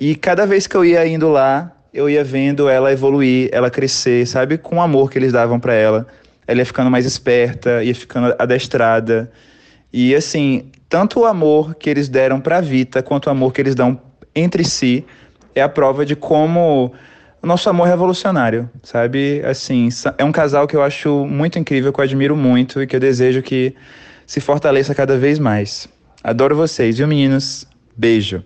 E cada vez que eu ia indo lá, eu ia vendo ela evoluir, ela crescer, sabe? Com o amor que eles davam para ela. Ela ia ficando mais esperta, ia ficando adestrada. E assim, tanto o amor que eles deram para a Vita, quanto o amor que eles dão entre si, é a prova de como o nosso amor revolucionário, sabe? Assim, é um casal que eu acho muito incrível, que eu admiro muito e que eu desejo que se fortaleça cada vez mais. Adoro vocês, viu, meninos? Beijo.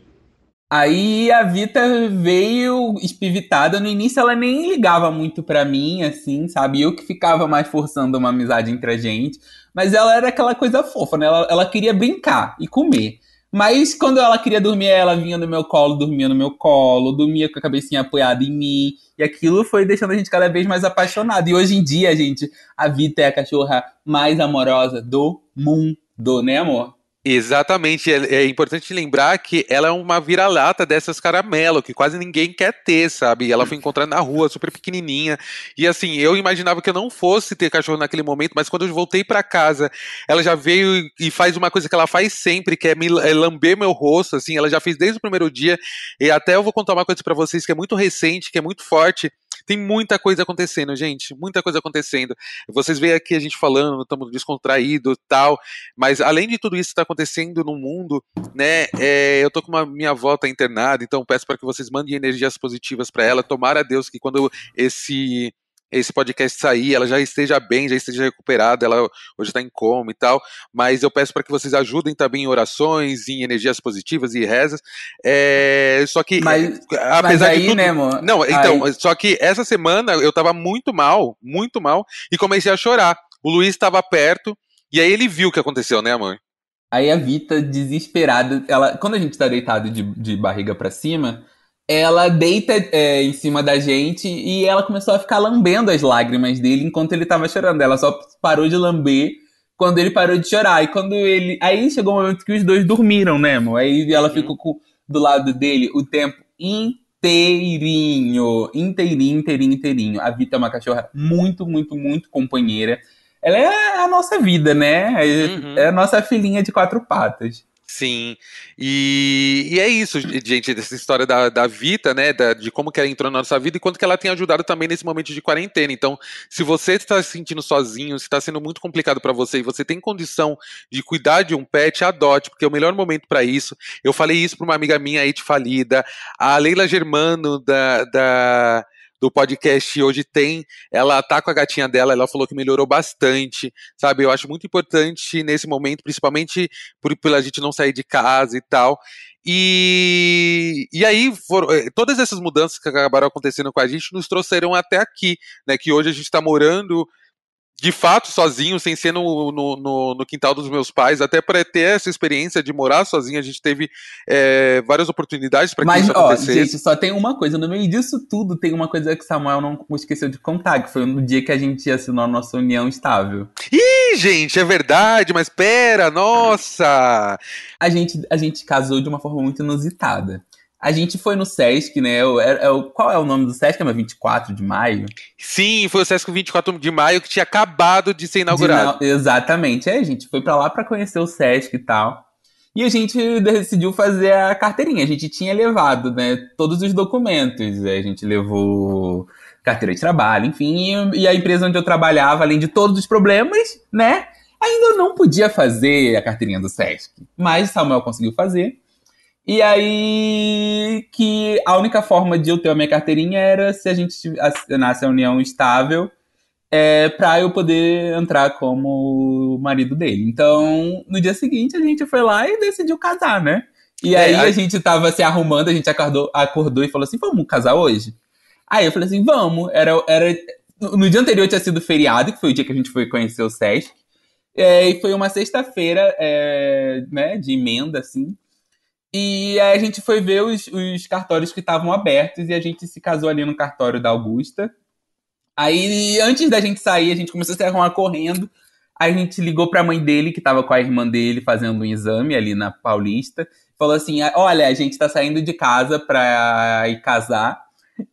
Aí a Vita veio espivitada. No início ela nem ligava muito para mim, assim, sabe? Eu que ficava mais forçando uma amizade entre a gente. Mas ela era aquela coisa fofa, né? Ela, ela queria brincar e comer. Mas quando ela queria dormir, ela vinha no meu colo, dormia no meu colo, dormia com a cabecinha apoiada em mim. E aquilo foi deixando a gente cada vez mais apaixonado. E hoje em dia, gente, a Vita é a cachorra mais amorosa do mundo, né, amor? Exatamente, é, é, importante lembrar que ela é uma vira-lata dessas caramelo, que quase ninguém quer ter, sabe? Ela foi encontrada na rua, super pequenininha. E assim, eu imaginava que eu não fosse ter cachorro naquele momento, mas quando eu voltei para casa, ela já veio e faz uma coisa que ela faz sempre, que é me é lamber meu rosto, assim, ela já fez desde o primeiro dia. E até eu vou contar uma coisa para vocês que é muito recente, que é muito forte tem muita coisa acontecendo, gente. Muita coisa acontecendo. Vocês veem aqui a gente falando, estamos descontraídos tal. Mas além de tudo isso que está acontecendo no mundo, né? É, eu tô com uma minha avó tá internada, então peço para que vocês mandem energias positivas para ela. Tomara a Deus que quando esse esse podcast sair, ela já esteja bem, já esteja recuperada, ela hoje está em coma e tal, mas eu peço para que vocês ajudem também em orações, em energias positivas e rezas. É, só que, mas, apesar mas aí, de tudo, né, amor? Não, então, aí... só que essa semana eu estava muito mal, muito mal, e comecei a chorar. O Luiz estava perto, e aí ele viu o que aconteceu, né, amor? Aí a Vita, desesperada, ela, quando a gente tá deitado de, de barriga para cima, ela deita é, em cima da gente e ela começou a ficar lambendo as lágrimas dele enquanto ele tava chorando. Ela só parou de lamber quando ele parou de chorar. E quando ele. Aí chegou o um momento que os dois dormiram, né, amor? Aí ela uhum. ficou com, do lado dele o tempo inteirinho. Inteirinho, inteirinho, inteirinho. A Vita é uma cachorra muito, muito, muito companheira. Ela é a nossa vida, né? Uhum. É a nossa filhinha de quatro patas. Sim, e, e, é isso, gente, dessa história da, da Vita, né, da, de como que ela entrou na nossa vida e quanto que ela tem ajudado também nesse momento de quarentena. Então, se você está se sentindo sozinho, se está sendo muito complicado para você e você tem condição de cuidar de um pet, adote, porque é o melhor momento para isso. Eu falei isso para uma amiga minha aí de falida, a Leila Germano da, da do podcast hoje tem. Ela tá com a gatinha dela, ela falou que melhorou bastante, sabe? Eu acho muito importante nesse momento, principalmente por, pela gente não sair de casa e tal. E, e aí, eh, todas essas mudanças que acabaram acontecendo com a gente nos trouxeram até aqui, né? Que hoje a gente está morando de fato sozinho, sem ser no, no, no, no quintal dos meus pais, até para ter essa experiência de morar sozinho, a gente teve é, várias oportunidades para que Mas, isso acontecesse. gente, só tem uma coisa, no meio disso tudo tem uma coisa que Samuel não esqueceu de contar, que foi no dia que a gente assinou a nossa união estável. Ih, gente, é verdade, mas pera, nossa! A gente, a gente casou de uma forma muito inusitada. A gente foi no Sesc, né? É, é, qual é o nome do Sesc? É 24 de maio? Sim, foi o Sesc 24 de maio que tinha acabado de ser inaugurado. De, exatamente. É, a gente foi para lá para conhecer o Sesc e tal. E a gente decidiu fazer a carteirinha. A gente tinha levado, né, todos os documentos. A gente levou carteira de trabalho, enfim. E a empresa onde eu trabalhava, além de todos os problemas, né, ainda não podia fazer a carteirinha do Sesc. Mas Samuel conseguiu fazer. E aí que a única forma de eu ter a minha carteirinha era se a gente assinasse a união estável é, para eu poder entrar como marido dele. Então, no dia seguinte, a gente foi lá e decidiu casar, né? E é, aí a gente tava se arrumando, a gente acordou, acordou e falou assim: vamos casar hoje? Aí eu falei assim: vamos. Era, era, no dia anterior tinha sido feriado, que foi o dia que a gente foi conhecer o SESC. É, e foi uma sexta-feira, é, né, de emenda, assim. E aí a gente foi ver os, os cartórios que estavam abertos e a gente se casou ali no cartório da Augusta. Aí, antes da gente sair, a gente começou a se arrumar correndo. Aí a gente ligou pra mãe dele, que tava com a irmã dele fazendo um exame ali na Paulista. Falou assim: Olha, a gente tá saindo de casa pra ir casar.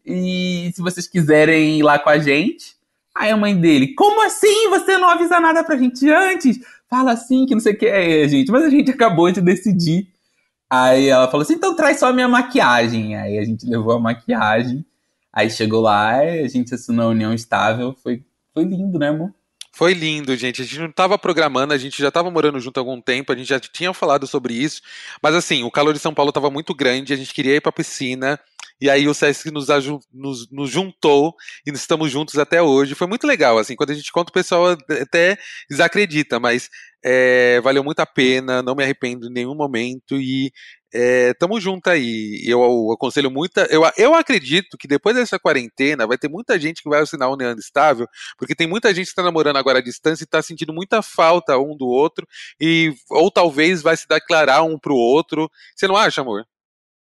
E se vocês quiserem ir lá com a gente. Aí a mãe dele: Como assim? Você não avisa nada pra gente antes? Fala assim, que não sei o que é, gente. Mas a gente acabou de decidir Aí ela falou assim: então traz só a minha maquiagem. Aí a gente levou a maquiagem. Aí chegou lá, a gente assinou a união estável. Foi, foi lindo, né, amor? Foi lindo, gente. A gente não estava programando, a gente já estava morando junto há algum tempo, a gente já tinha falado sobre isso. Mas assim, o calor de São Paulo estava muito grande, a gente queria ir para piscina. E aí o Sesc nos, nos, nos, juntou e estamos juntos até hoje. Foi muito legal, assim, quando a gente conta o pessoal até desacredita, mas é, valeu muito a pena, não me arrependo em nenhum momento e é, tamo junto aí. Eu, eu aconselho muita. Eu, eu acredito que depois dessa quarentena vai ter muita gente que vai assinar o União Estável, porque tem muita gente que está namorando agora à distância e está sentindo muita falta um do outro, e ou talvez vai se declarar um pro outro. Você não acha, amor?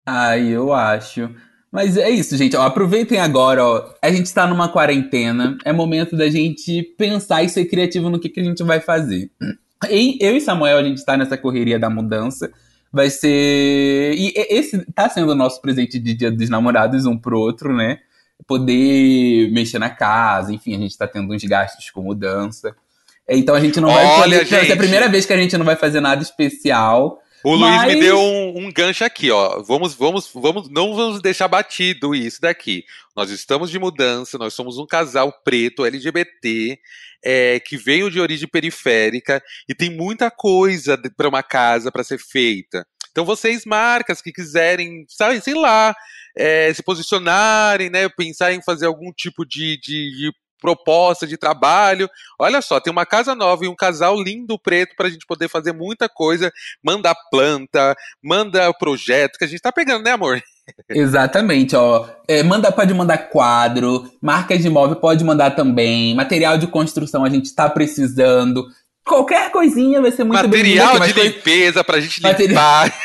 Ah, eu acho. Mas é isso, gente. Ó, aproveitem agora, ó. A gente está numa quarentena. É momento da gente pensar e ser criativo no que, que a gente vai fazer. E eu e Samuel, a gente está nessa correria da mudança. Vai ser. E esse tá sendo o nosso presente de Dia dos Namorados, um pro outro, né? Poder mexer na casa, enfim, a gente tá tendo uns gastos com mudança. Então a gente não vai Olha, fazer. Gente. É a primeira vez que a gente não vai fazer nada especial. O Mas... Luiz me deu um, um, gancho aqui, ó. Vamos, vamos, vamos, não vamos deixar batido isso daqui. Nós estamos de mudança, nós somos um casal preto LGBT é, que veio de origem periférica e tem muita coisa para uma casa para ser feita. Então vocês marcas que quiserem, sabe, sei lá, é, se posicionarem, né, pensar em fazer algum tipo de, de, de proposta de trabalho. Olha só, tem uma casa nova e um casal lindo preto para a gente poder fazer muita coisa. Manda planta, manda projeto que a gente está pegando, né, amor? Exatamente, ó. É, manda, pode mandar quadro, marcas de imóvel pode mandar também, material de construção a gente está precisando. Qualquer coisinha vai ser muito Material de limpeza pra gente limpar.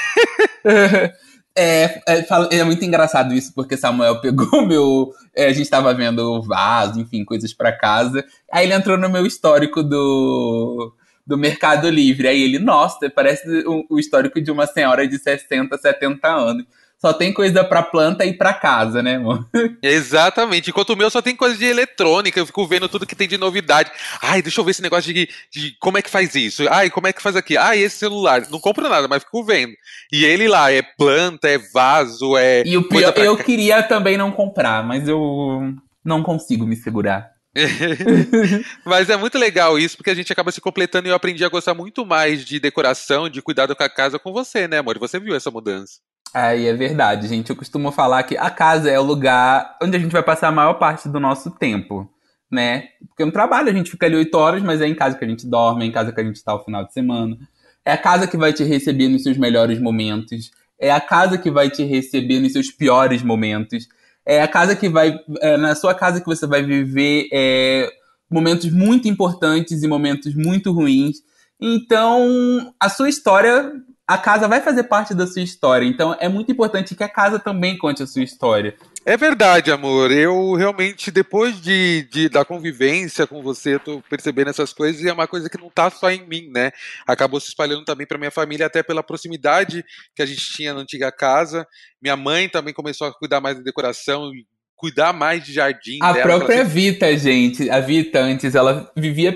É, é, é, muito engraçado isso, porque Samuel pegou meu. É, a gente tava vendo vaso, enfim, coisas para casa. Aí ele entrou no meu histórico do, do Mercado Livre. Aí ele, nossa, parece o, o histórico de uma senhora de 60, 70 anos. Só tem coisa pra planta e pra casa, né, amor? Exatamente. Enquanto o meu só tem coisa de eletrônica, eu fico vendo tudo que tem de novidade. Ai, deixa eu ver esse negócio de, de como é que faz isso. Ai, como é que faz aqui? Ai, esse celular. Não compro nada, mas fico vendo. E ele lá, é planta, é vaso, é. E o pior, eu queria também não comprar, mas eu não consigo me segurar. Mas é muito legal isso, porque a gente acaba se completando e eu aprendi a gostar muito mais de decoração, de cuidado com a casa com você, né, amor? Você viu essa mudança. Aí é verdade, gente. Eu costumo falar que a casa é o lugar onde a gente vai passar a maior parte do nosso tempo, né? Porque no trabalho a gente fica ali oito horas, mas é em casa que a gente dorme, é em casa que a gente está o final de semana. É a casa que vai te receber nos seus melhores momentos. É a casa que vai te receber nos seus piores momentos é a casa que vai. É na sua casa que você vai viver é, momentos muito importantes e momentos muito ruins. Então, a sua história, a casa vai fazer parte da sua história. Então, é muito importante que a casa também conte a sua história. É verdade, amor. Eu realmente, depois de, de, da convivência com você, eu tô percebendo essas coisas e é uma coisa que não tá só em mim, né? Acabou se espalhando também para minha família, até pela proximidade que a gente tinha na antiga casa. Minha mãe também começou a cuidar mais da decoração, cuidar mais de jardim. A dela, própria Vita, gente. A Vita, antes, ela vivia,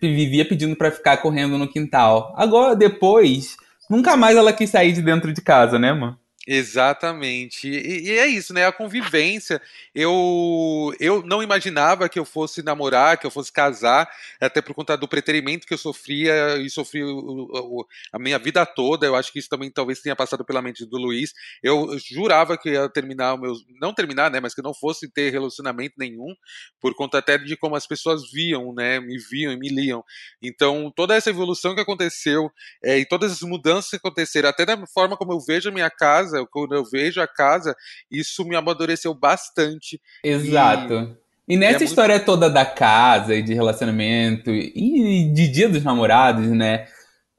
vivia pedindo para ficar correndo no quintal. Agora, depois, nunca mais ela quis sair de dentro de casa, né, mano? Exatamente. E, e, é isso, né? A convivência. Eu, eu não imaginava que eu fosse namorar, que eu fosse casar, até por conta do preterimento que eu sofria e sofri o, o, a minha vida toda. Eu acho que isso também talvez tenha passado pela mente do Luiz. Eu jurava que ia terminar o meu. Não terminar, né? Mas que não fosse ter relacionamento nenhum, por conta até de como as pessoas viam, né? Me viam e me liam. Então, toda essa evolução que aconteceu é, e todas as mudanças que aconteceram, até da forma como eu vejo a minha casa casa, quando eu vejo a casa, isso me amadureceu bastante. Exato. E, e nessa é história muito... toda da casa e de relacionamento e de dia dos namorados, né?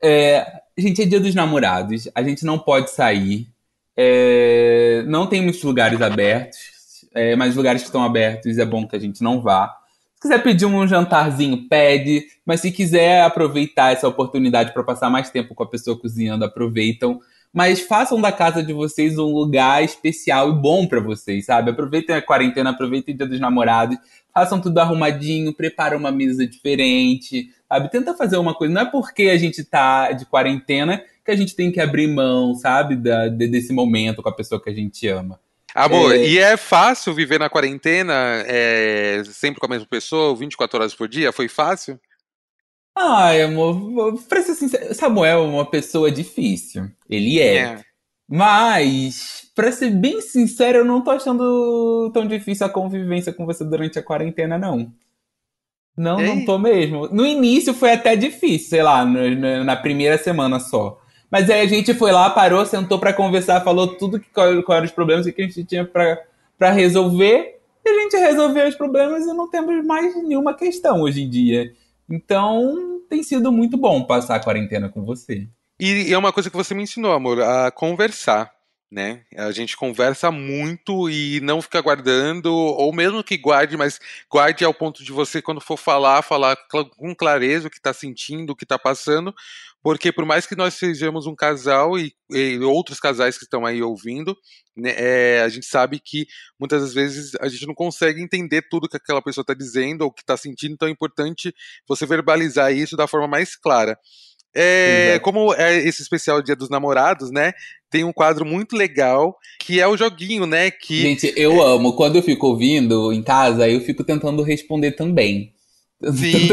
É, gente, é dia dos namorados, a gente não pode sair, é, não tem muitos lugares abertos, é, mas lugares que estão abertos é bom que a gente não vá. Se quiser pedir um jantarzinho, pede. Mas se quiser aproveitar essa oportunidade para passar mais tempo com a pessoa cozinhando, aproveitam mas façam da casa de vocês um lugar especial e bom para vocês, sabe? Aproveitem a quarentena, aproveitem o Dia dos Namorados, façam tudo arrumadinho, preparem uma mesa diferente, sabe? Tenta fazer uma coisa. Não é porque a gente tá de quarentena que a gente tem que abrir mão, sabe? Da, desse momento com a pessoa que a gente ama. Amor, é... e é fácil viver na quarentena é, sempre com a mesma pessoa, 24 horas por dia? Foi fácil? Ai, amor, pra ser sincero, Samuel é uma pessoa difícil. Ele é. é. Mas, pra ser bem sincero, eu não tô achando tão difícil a convivência com você durante a quarentena, não. Não, Ei. não tô mesmo. No início foi até difícil, sei lá, no, na primeira semana só. Mas aí a gente foi lá, parou, sentou para conversar, falou tudo que qual, qual eram os problemas que a gente tinha para resolver. E a gente resolveu os problemas e não temos mais nenhuma questão hoje em dia. Então, tem sido muito bom passar a quarentena com você. E é uma coisa que você me ensinou, amor, a conversar. Né? A gente conversa muito e não fica guardando, ou mesmo que guarde, mas guarde ao ponto de você, quando for falar, falar com clareza o que está sentindo, o que está passando, porque por mais que nós sejamos um casal e, e outros casais que estão aí ouvindo, né, é, a gente sabe que muitas das vezes a gente não consegue entender tudo que aquela pessoa está dizendo ou que está sentindo, então é importante você verbalizar isso da forma mais clara. É, como é esse especial Dia dos Namorados, né? Tem um quadro muito legal que é o joguinho, né? Que gente, eu é... amo. Quando eu fico ouvindo em casa, eu fico tentando responder também. Sim.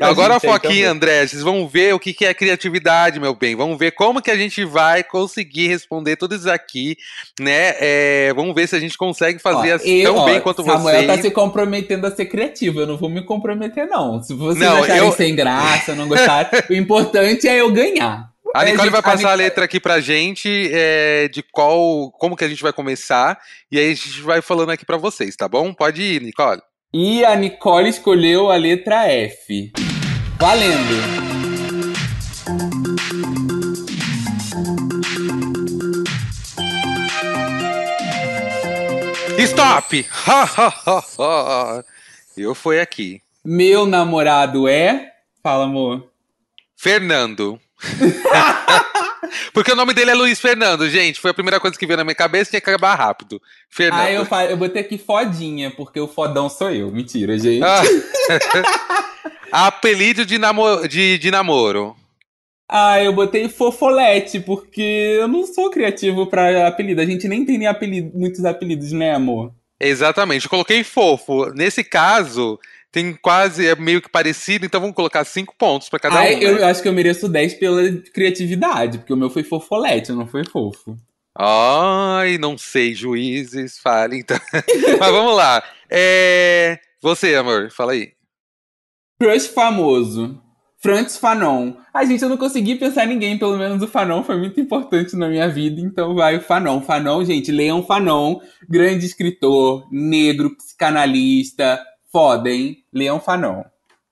Agora, a Foquinha, André, vocês vão ver o que, é criatividade, meu bem. Vamos ver como que a gente vai conseguir responder tudo isso aqui, né? É, vamos ver se a gente consegue fazer ó, assim, tão ó, bem quanto Samuel vocês. Samuel tá se comprometendo a ser criativo. Eu não vou me comprometer, não. Se vocês não, acharem eu... sem graça, não gostarem, o importante é eu ganhar. A Nicole vai passar a, a, letra aqui pra gente é, de qual, como que a gente vai começar e aí a gente vai falando aqui para vocês, tá bom? Pode ir, Nicole. E a Nicole escolheu a letra F. Valendo! Stop! Eu fui aqui. Meu namorado é. Fala, amor. Fernando. Porque o nome dele é Luiz Fernando, gente. Foi a primeira coisa que veio na minha cabeça, tinha que acabar rápido. Fernando. Ah, eu, eu botei aqui fodinha, porque o fodão sou eu. Mentira, gente. Ah. Apelido de, namo... de, de namoro. Ah, eu botei fofolete, porque eu não sou criativo pra apelido. A gente nem tem nem apelido, muitos apelidos, né, amor? Exatamente. Eu coloquei fofo. Nesse caso, tem quase, é meio que parecido, então vamos colocar cinco pontos pra cada Ai, um. eu né? acho que eu mereço 10 pela criatividade, porque o meu foi fofolete, não foi fofo. Ai, não sei, juízes, fale então. Mas vamos lá. É... Você, amor, fala aí. Crush famoso. Francis Fanon. Ai, gente, eu não consegui pensar em ninguém, pelo menos o Fanon foi muito importante na minha vida, então vai o Fanon. Fanon, gente, Leon Fanon, grande escritor, negro, psicanalista, foda, hein? Leon Fanon.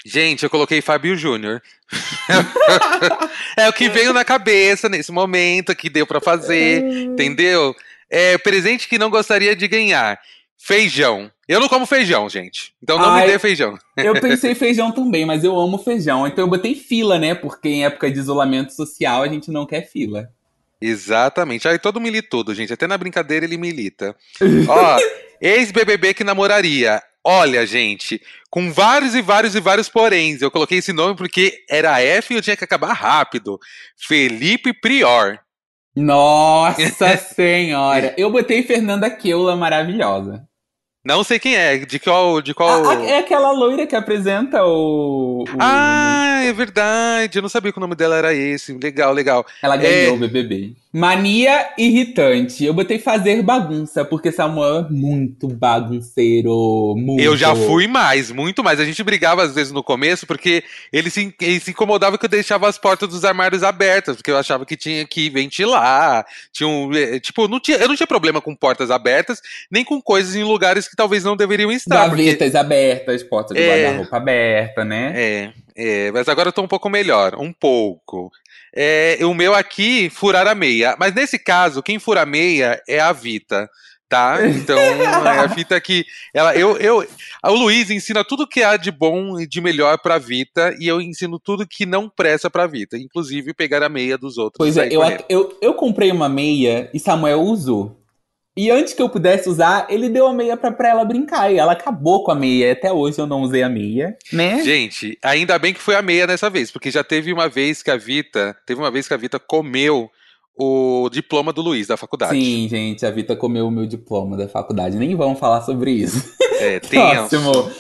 Gente, eu coloquei Fábio Júnior. é o que veio na cabeça nesse momento que deu pra fazer, entendeu? É presente que não gostaria de ganhar. Feijão. Eu não como feijão, gente. Então não Ai. me dê feijão. Eu pensei feijão também, mas eu amo feijão. Então eu botei fila, né? Porque em época de isolamento social a gente não quer fila. Exatamente. Aí todo militudo, gente. Até na brincadeira ele milita. Ó, ex-BBB que namoraria. Olha, gente, com vários e vários e vários poréns. Eu coloquei esse nome porque era F e eu tinha que acabar rápido. Felipe Prior. Nossa senhora! Eu botei Fernanda Keula maravilhosa. Não sei quem é, de qual. De qual... A- a- é aquela loira que apresenta o. o- Ah, é verdade. Eu não sabia que o nome dela era esse. Legal, legal. Ela ganhou é. o BBB. Mania irritante. Eu botei fazer bagunça, porque Samuel é muito bagunceiro. Muito. Eu já fui mais, muito mais. A gente brigava às vezes no começo porque ele se, ele se incomodava que eu deixava as portas dos armários abertas, porque eu achava que tinha que ventilar. Tinha um, eh, tipo, não tinha, eu não tinha problema com portas abertas, nem com coisas em lugares que talvez não deveriam estar. porque- Gavetas abertas, porta de É. guarda-roupa aberta, né? É, é, mas agora eu tô um pouco melhor, um pouco. É, o meu aqui, furar a meia. Mas nesse caso, quem fura a meia é a Vita, tá? Então, é a Vita que. Ela, eu, eu, o Luiz ensina tudo que há de bom e de melhor pra Vita, e eu ensino tudo que não presta pra Vita, inclusive pegar a meia dos outros. Pois é, eu, eu, eu comprei uma meia e Samuel usou. E antes que eu pudesse usar, ele deu a meia pra, pra ela brincar. E ela acabou com a meia. Até hoje eu não usei a meia. Né? Gente, ainda bem que foi a meia dessa vez, porque já teve uma vez que a Vita. Teve uma vez que a Vita comeu o diploma do Luiz da faculdade. Sim, gente, a Vita comeu o meu diploma da faculdade. Nem vamos falar sobre isso. É, tenso. Próximo.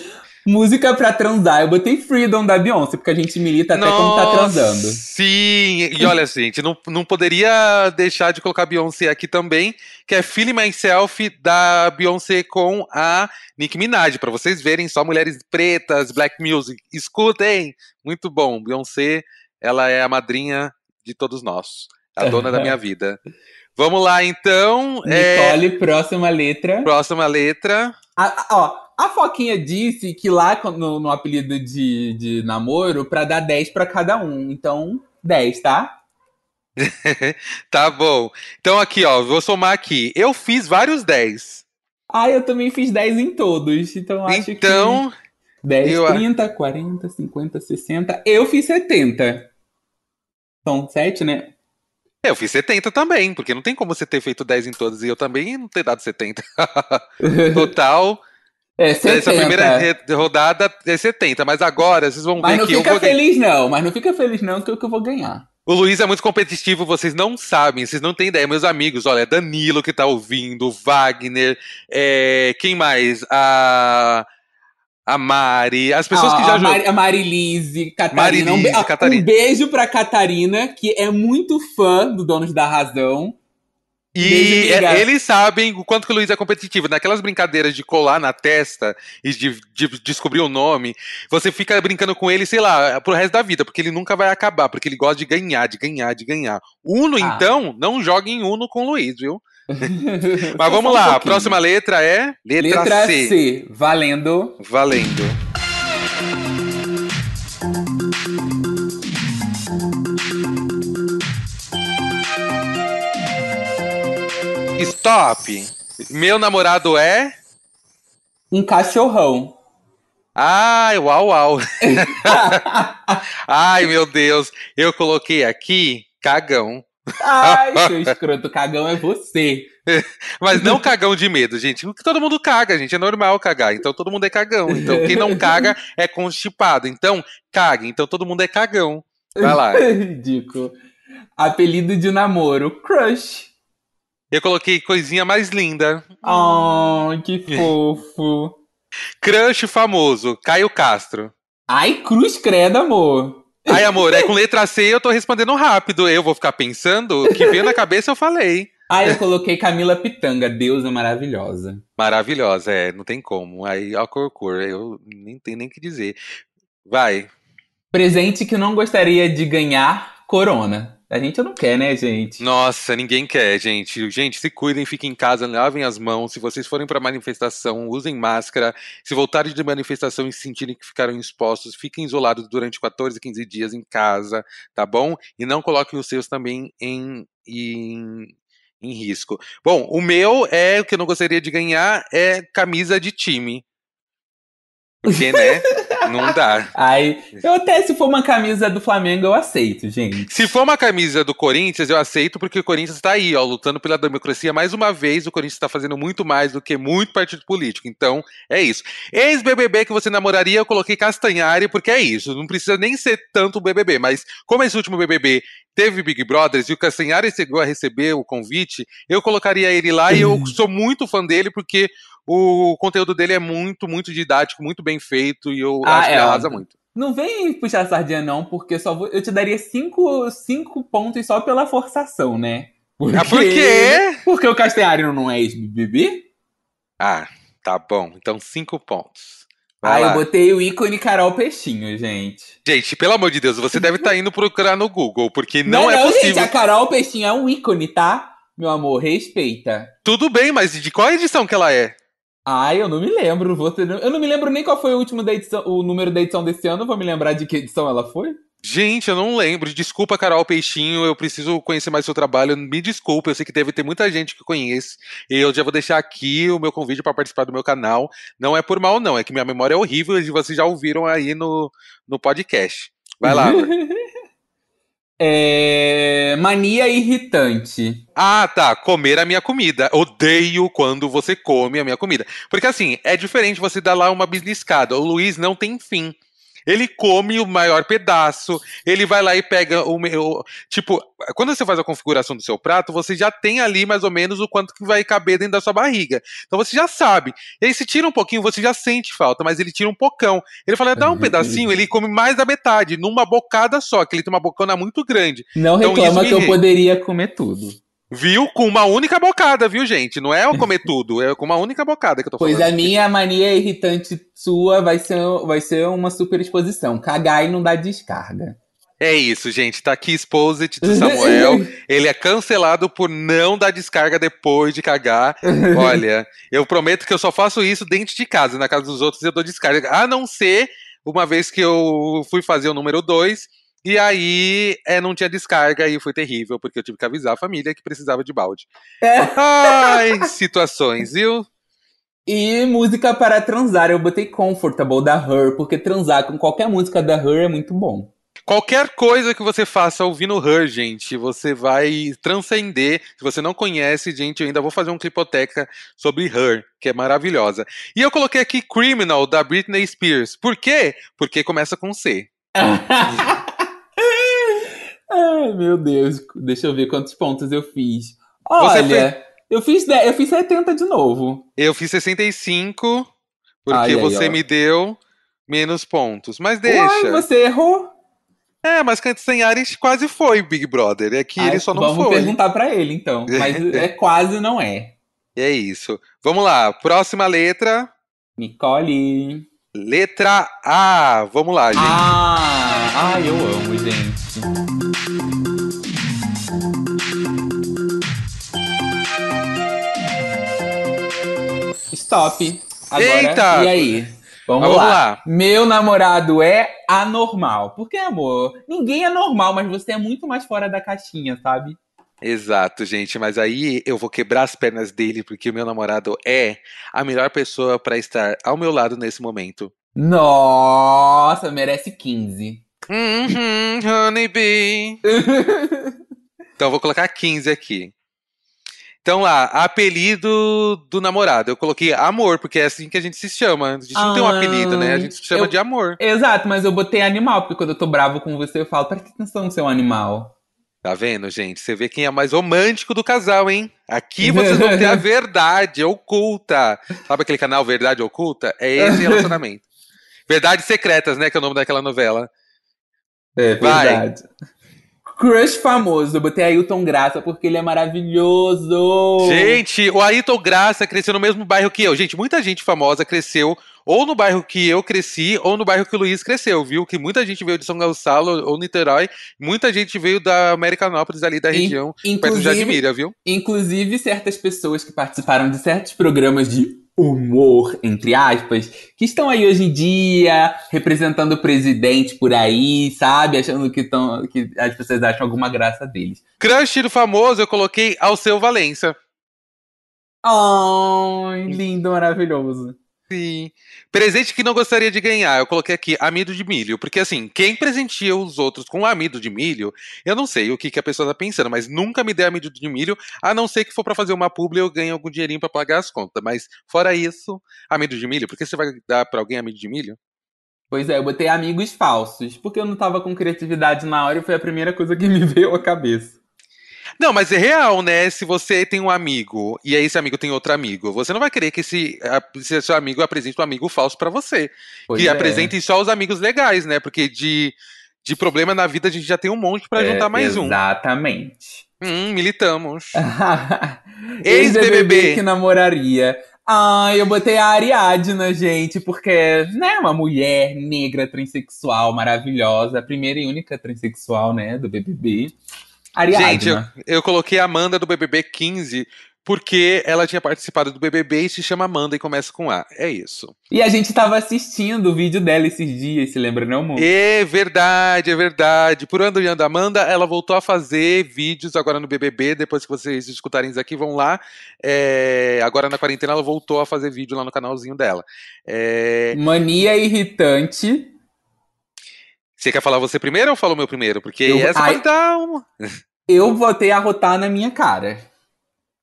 Música pra transar. Eu botei Freedom da Beyoncé, porque a gente milita até quando tá transando. Sim, e olha, gente, não, não poderia deixar de colocar Beyoncé aqui também, que é Feeling Myself da Beyoncé com a Nicki Minaj, pra vocês verem só mulheres pretas, black music. Escutem! Muito bom. Beyoncé, ela é a madrinha de todos nós, a dona da minha vida. Vamos lá, então. É, Nicole, próxima letra. próxima letra. Ó, a Foquinha disse que lá no, no apelido de, de namoro, pra dar 10 pra cada um. Então, 10, tá? Tá bom. Então aqui, ó, vou somar aqui. Eu fiz vários 10. Ah, eu também fiz 10 em todos. Então, acho que. Então, 10, eu- 30, 40, 50, 60. Eu fiz 70. São 7, né? eu fiz 70 também, porque não tem como você ter feito 10 em todas e eu também não ter dado 70. Total, É, 70. essa primeira rodada é 70, mas agora vocês vão Mas ver não que eu fica vou ganhar. feliz, não. Mas não fica feliz, não, que eu, que eu vou ganhar. O Luiz é muito competitivo, vocês não sabem, vocês não têm ideia. Meus amigos, olha, Danilo que tá ouvindo, Wagner, é, quem mais? A, a Mari, as pessoas que Ah, já a. Mari, a Marilise, Catarina. um, be- Marilise, Catarina. um beijo pra Catarina, que é muito fã do Donos da Razão. E é- eles sabem o quanto que o Luiz é competitivo. Naquelas brincadeiras de colar na testa e de, de descobrir o nome, você fica brincando com ele, sei lá, pro resto da vida, porque ele nunca vai acabar, porque ele gosta de ganhar, de ganhar, de ganhar. Uno, Ah. então, não joga em Uno com o Luiz, viu? Mas vamos um lá, a pouquinho. próxima letra é letra, Letra C. C. Valendo. Valendo. Stop. Meu namorado é. Um cachorrão. Ai, uau, uau. Ai, meu Deus. Eu coloquei aqui cagão. Ai, seu escroto, cagão é você. Mas não cagão de medo, gente. Todo mundo caga, gente. É normal cagar. Então todo mundo é cagão. Então quem não caga é constipado. Então cague. Então todo mundo é cagão. Vai lá. Ridículo. Apelido de namoro, crush. Eu coloquei coisinha mais linda. Oh, que fofo. Crush famoso, Caio Castro. Ai, cruz credo, amor. Ai, amor, é com letra C eu tô respondendo rápido. Eu vou ficar pensando. O que veio na cabeça eu falei. Ai, eu coloquei Camila Pitanga, deusa maravilhosa. Maravilhosa, é, não tem como. Aí, ó, cor, cor, eu nem tenho nem que dizer. Vai. Presente que não gostaria de ganhar, Corona. A gente não quer, né, gente? Nossa, ninguém quer, gente. Gente, se cuidem, fiquem em casa, lavem as mãos. Se vocês forem para manifestação, usem máscara. Se voltarem de manifestação e sentirem que ficaram expostos, fiquem isolados durante 14, 15 dias em casa, tá bom? E não coloquem os seus também em, em, em risco. Bom, o meu é o que eu não gostaria de ganhar é camisa de time. Porque, né? Não dá. Ai, eu até se for uma camisa do Flamengo, eu aceito, gente. Se for uma camisa do Corinthians, eu aceito, porque o Corinthians está aí, ó, lutando pela democracia. Mais uma vez, o Corinthians está fazendo muito mais do que muito partido político. Então, é isso. Ex-BBB que você namoraria, eu coloquei Castanhari, porque é isso. Não precisa nem ser tanto BBB, mas como esse último BBB teve Big Brothers e o Castanhari chegou a receber o convite, eu colocaria ele lá e eu sou muito fã dele, porque o conteúdo dele é muito, muito didático, muito bem feito e eu ah, acho é, que arrasa muito. Não vem puxar a sardinha, não, porque só vou, eu te daria cinco, cinco pontos só pela forçação, né? Porque, ah, por quê? Porque o Castanhari não é ex-BBB? Ah, tá bom. Então cinco pontos. Vai ah, lá. eu botei o ícone Carol Peixinho, gente. Gente, pelo amor de Deus, você deve estar tá indo procurar no Google, porque não, não é não, possível. Gente, a Carol Peixinho é um ícone, tá? Meu amor, respeita. Tudo bem, mas de qual edição que ela é? Ah, eu não me lembro. Você, eu não me lembro nem qual foi o último da edição, o número da edição desse ano. Vou me lembrar de que edição ela foi. Gente, eu não lembro. Desculpa, Carol Peixinho. Eu preciso conhecer mais seu trabalho. Me desculpa, eu sei que deve ter muita gente que conhece. E eu já vou deixar aqui o meu convite para participar do meu canal. Não é por mal, não. É que minha memória é horrível e vocês já ouviram aí no, no podcast. Vai lá. É... Mania irritante. Ah, tá. Comer a minha comida. Odeio quando você come a minha comida. Porque assim, é diferente você dar lá uma bisniscada. O Luiz não tem fim. Ele come o maior pedaço, ele vai lá e pega o, o, tipo, quando você faz a configuração do seu prato, você já tem ali mais ou menos o quanto que vai caber dentro da sua barriga. Então você já sabe. E aí se tira um pouquinho, você já sente falta, mas ele tira um pocão. Ele fala, dá um uhum. pedacinho, ele come mais da metade, numa bocada só, que ele tem uma bocona muito grande. Não então, reclama que eu poderia comer tudo. Viu? Com uma única bocada, viu, gente? Não é eu comer tudo, é com uma única bocada que eu tô falando. Pois a minha mania irritante sua vai ser, vai ser uma super exposição. Cagar e não dar descarga. É isso, gente. Tá aqui Exposit do Samuel. Ele é cancelado por não dar descarga depois de cagar. Olha, eu prometo que eu só faço isso dentro de casa. Na casa dos outros eu dou descarga. A não ser uma vez que eu fui fazer o número 2 e aí, é, não tinha descarga e foi terrível, porque eu tive que avisar a família que precisava de balde. É. Ai, situações, viu? E música para transar, eu botei Comfortable da Her, porque transar com qualquer música da Her é muito bom. Qualquer coisa que você faça ouvindo Her, gente, você vai transcender. Se você não conhece, gente, eu ainda vou fazer um clipoteca sobre Her, que é maravilhosa. E eu coloquei aqui Criminal, da Britney Spears. Por quê? Porque começa com C. Ai, meu Deus. Deixa eu ver quantos pontos eu fiz. Olha, fez... eu, fiz 10, eu fiz 70 de novo. Eu fiz 65, porque ai, você me deu menos pontos. Mas deixa. Uai, você errou? É, mas Ares quase foi Big Brother. É que ai, ele só não vamos foi. Vamos perguntar para ele, então. Mas é quase não é. É isso. Vamos lá. Próxima letra. Nicole. Letra A. Vamos lá, gente. Ah, ai, eu amo, gente. Stop. Agora, Eita! E aí? Vamos, vamos lá. lá. Meu namorado é anormal. Porque, amor, ninguém é normal, mas você é muito mais fora da caixinha, sabe? Exato, gente, mas aí eu vou quebrar as pernas dele porque o meu namorado é a melhor pessoa para estar ao meu lado nesse momento. Nossa, merece 15. Uhum, honeybee. Então vou colocar 15 aqui. Então lá, apelido do namorado. Eu coloquei amor, porque é assim que a gente se chama. A gente não tem um apelido, né? A gente se chama eu- de amor. Exato, mas eu botei animal, porque quando eu tô bravo com você, eu falo, presta atenção no seu animal. Tá vendo, gente? Você vê quem é mais romântico do casal, hein? Aqui vocês vão ter a verdade oculta. Sabe aquele canal Verdade Oculta? É esse relacionamento. Verdades Secretas, né? Que é o nome daquela novela. É Vai. Crush famoso, eu botei Ailton Graça porque ele é maravilhoso. Gente, o Ayrton Graça cresceu no mesmo bairro que eu. Gente, muita gente famosa cresceu ou no bairro que eu cresci ou no bairro que o Luiz cresceu, viu? Que muita gente veio de São Gonçalo ou Niterói. Muita gente veio da Americanópolis, ali da In- região, perto de inclusive, Jadmira, viu? inclusive, certas pessoas que participaram de certos programas de humor, entre aspas, que estão aí hoje em dia representando o presidente por aí, sabe? Achando que, tão, que as pessoas acham alguma graça deles. Crush do famoso, eu coloquei Alceu Valença. Ai, lindo, maravilhoso. Sim. Presente que não gostaria de ganhar, eu coloquei aqui amido de milho. Porque assim, quem presenteia os outros com amido de milho, eu não sei o que, que a pessoa tá pensando, mas nunca me dê amido de milho, a não ser que for pra fazer uma publi eu ganhe algum dinheirinho pra pagar as contas. Mas fora isso, amido de milho, por que você vai dar pra alguém amido de milho? Pois é, eu botei amigos falsos, porque eu não tava com criatividade na hora e foi a primeira coisa que me veio à cabeça. Não, mas é real, né? Se você tem um amigo e aí esse amigo tem outro amigo, você não vai querer que esse, esse seu amigo apresente um amigo falso pra você. Pois que é. apresentem só os amigos legais, né? Porque de, de problema na vida a gente já tem um monte pra É, juntar mais um. Exatamente. Hum, militamos. Ex-BBB que namoraria. Ai, eu botei a Ariadna, gente, porque, né, uma mulher negra transexual maravilhosa, a primeira e única transexual, né, do BBB. Ariadna. Gente, eu, eu coloquei a Amanda do BBB 15 porque ela tinha participado do BBB e se chama Amanda e começa com A. É isso. E a gente tava assistindo o vídeo dela esses dias, se lembra, não, amor? É verdade, é verdade. Por Ando e Ando Amanda, ela voltou a fazer vídeos agora no BBB. Depois que vocês escutarem isso aqui, vão lá. É, agora na quarentena, ela voltou a fazer vídeo lá no canalzinho dela. É, Mania irritante. Você quer falar você primeiro ou eu falo o meu primeiro? Porque Eu- essa Ai. pode dar uma. Eu botei a rotar na minha cara.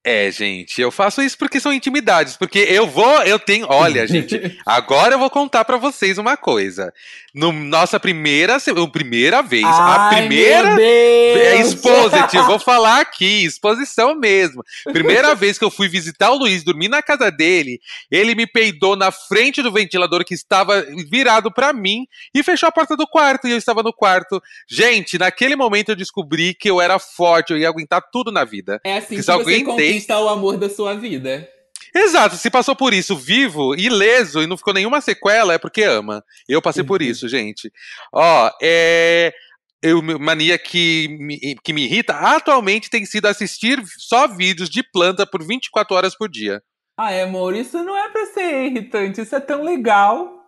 É, gente, eu faço isso porque são intimidades. Porque eu vou, eu tenho. Olha, gente, agora eu vou contar pra vocês uma coisa. No nossa primeira, primeira vez, a Ai, primeira meu Deus! É exposit, vou falar aqui, exposição mesmo. Primeira vez que eu fui visitar o Luiz, dormir na casa dele, ele me peidou na frente do ventilador que estava virado pra mim e fechou a porta do quarto e eu estava no quarto. Gente, naquele momento eu descobri que eu era forte, eu ia aguentar tudo na vida. É assim Que que você conquista o amor da sua vida. Exato, se passou por isso vivo, ileso e não ficou nenhuma sequela, é porque ama. Eu passei por Uhum. isso, gente. Ó, é. Eu, mania que me, que me irrita atualmente tem sido assistir só vídeos de planta por 24 horas por dia. Ai, amor, isso não é pra ser irritante, isso é tão legal.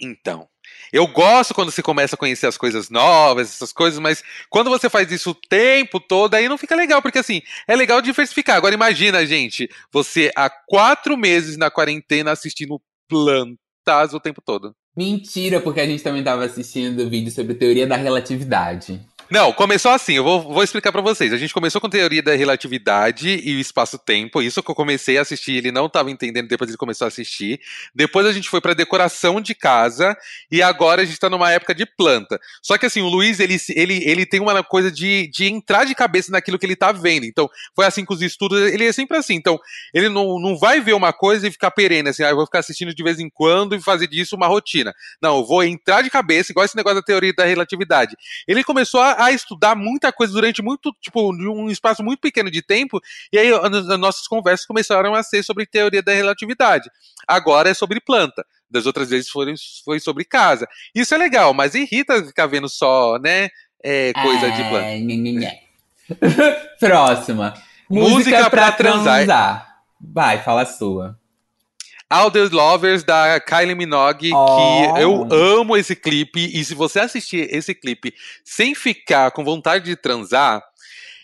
Então, eu gosto quando você começa a conhecer as coisas novas, essas coisas, mas quando você faz isso o tempo todo, aí não fica legal, porque assim, é legal diversificar. Agora imagina, gente, você há quatro meses na quarentena assistindo plantas o tempo todo. Mentira, porque a gente também tava assistindo vídeo sobre teoria da relatividade. Não, começou assim, eu vou, vou explicar pra vocês. A gente começou com teoria da relatividade e o espaço-tempo. Isso que eu comecei a assistir, ele não estava entendendo, depois ele começou a assistir. Depois a gente foi pra decoração de casa e agora a gente tá numa época de planta. Só que assim, o Luiz, ele, ele, ele tem uma coisa de, de entrar de cabeça naquilo que ele tá vendo. Então, foi assim com os estudos, ele é sempre assim. Então, ele não, não vai ver uma coisa e ficar perene, assim, ah, eu vou ficar assistindo de vez em quando e fazer disso uma rotina. Não, eu vou entrar de cabeça, igual esse negócio da teoria da relatividade. Ele começou a, a estudar muita coisa durante muito, tipo, um espaço muito pequeno de tempo, e aí as, as nossas conversas começaram a ser sobre teoria da relatividade. Agora é sobre planta. Das outras vezes foi, foi sobre casa. Isso é legal, mas irrita ficar vendo só, né, é, coisa de planta. É, nhê, nhê. Próxima. Música Música, pra pra, transar. transar. Vai, fala a sua. All the Lovers da Kylie Minogue, Oh. que eu amo esse clipe, e se você assistir esse clipe sem ficar com vontade de transar,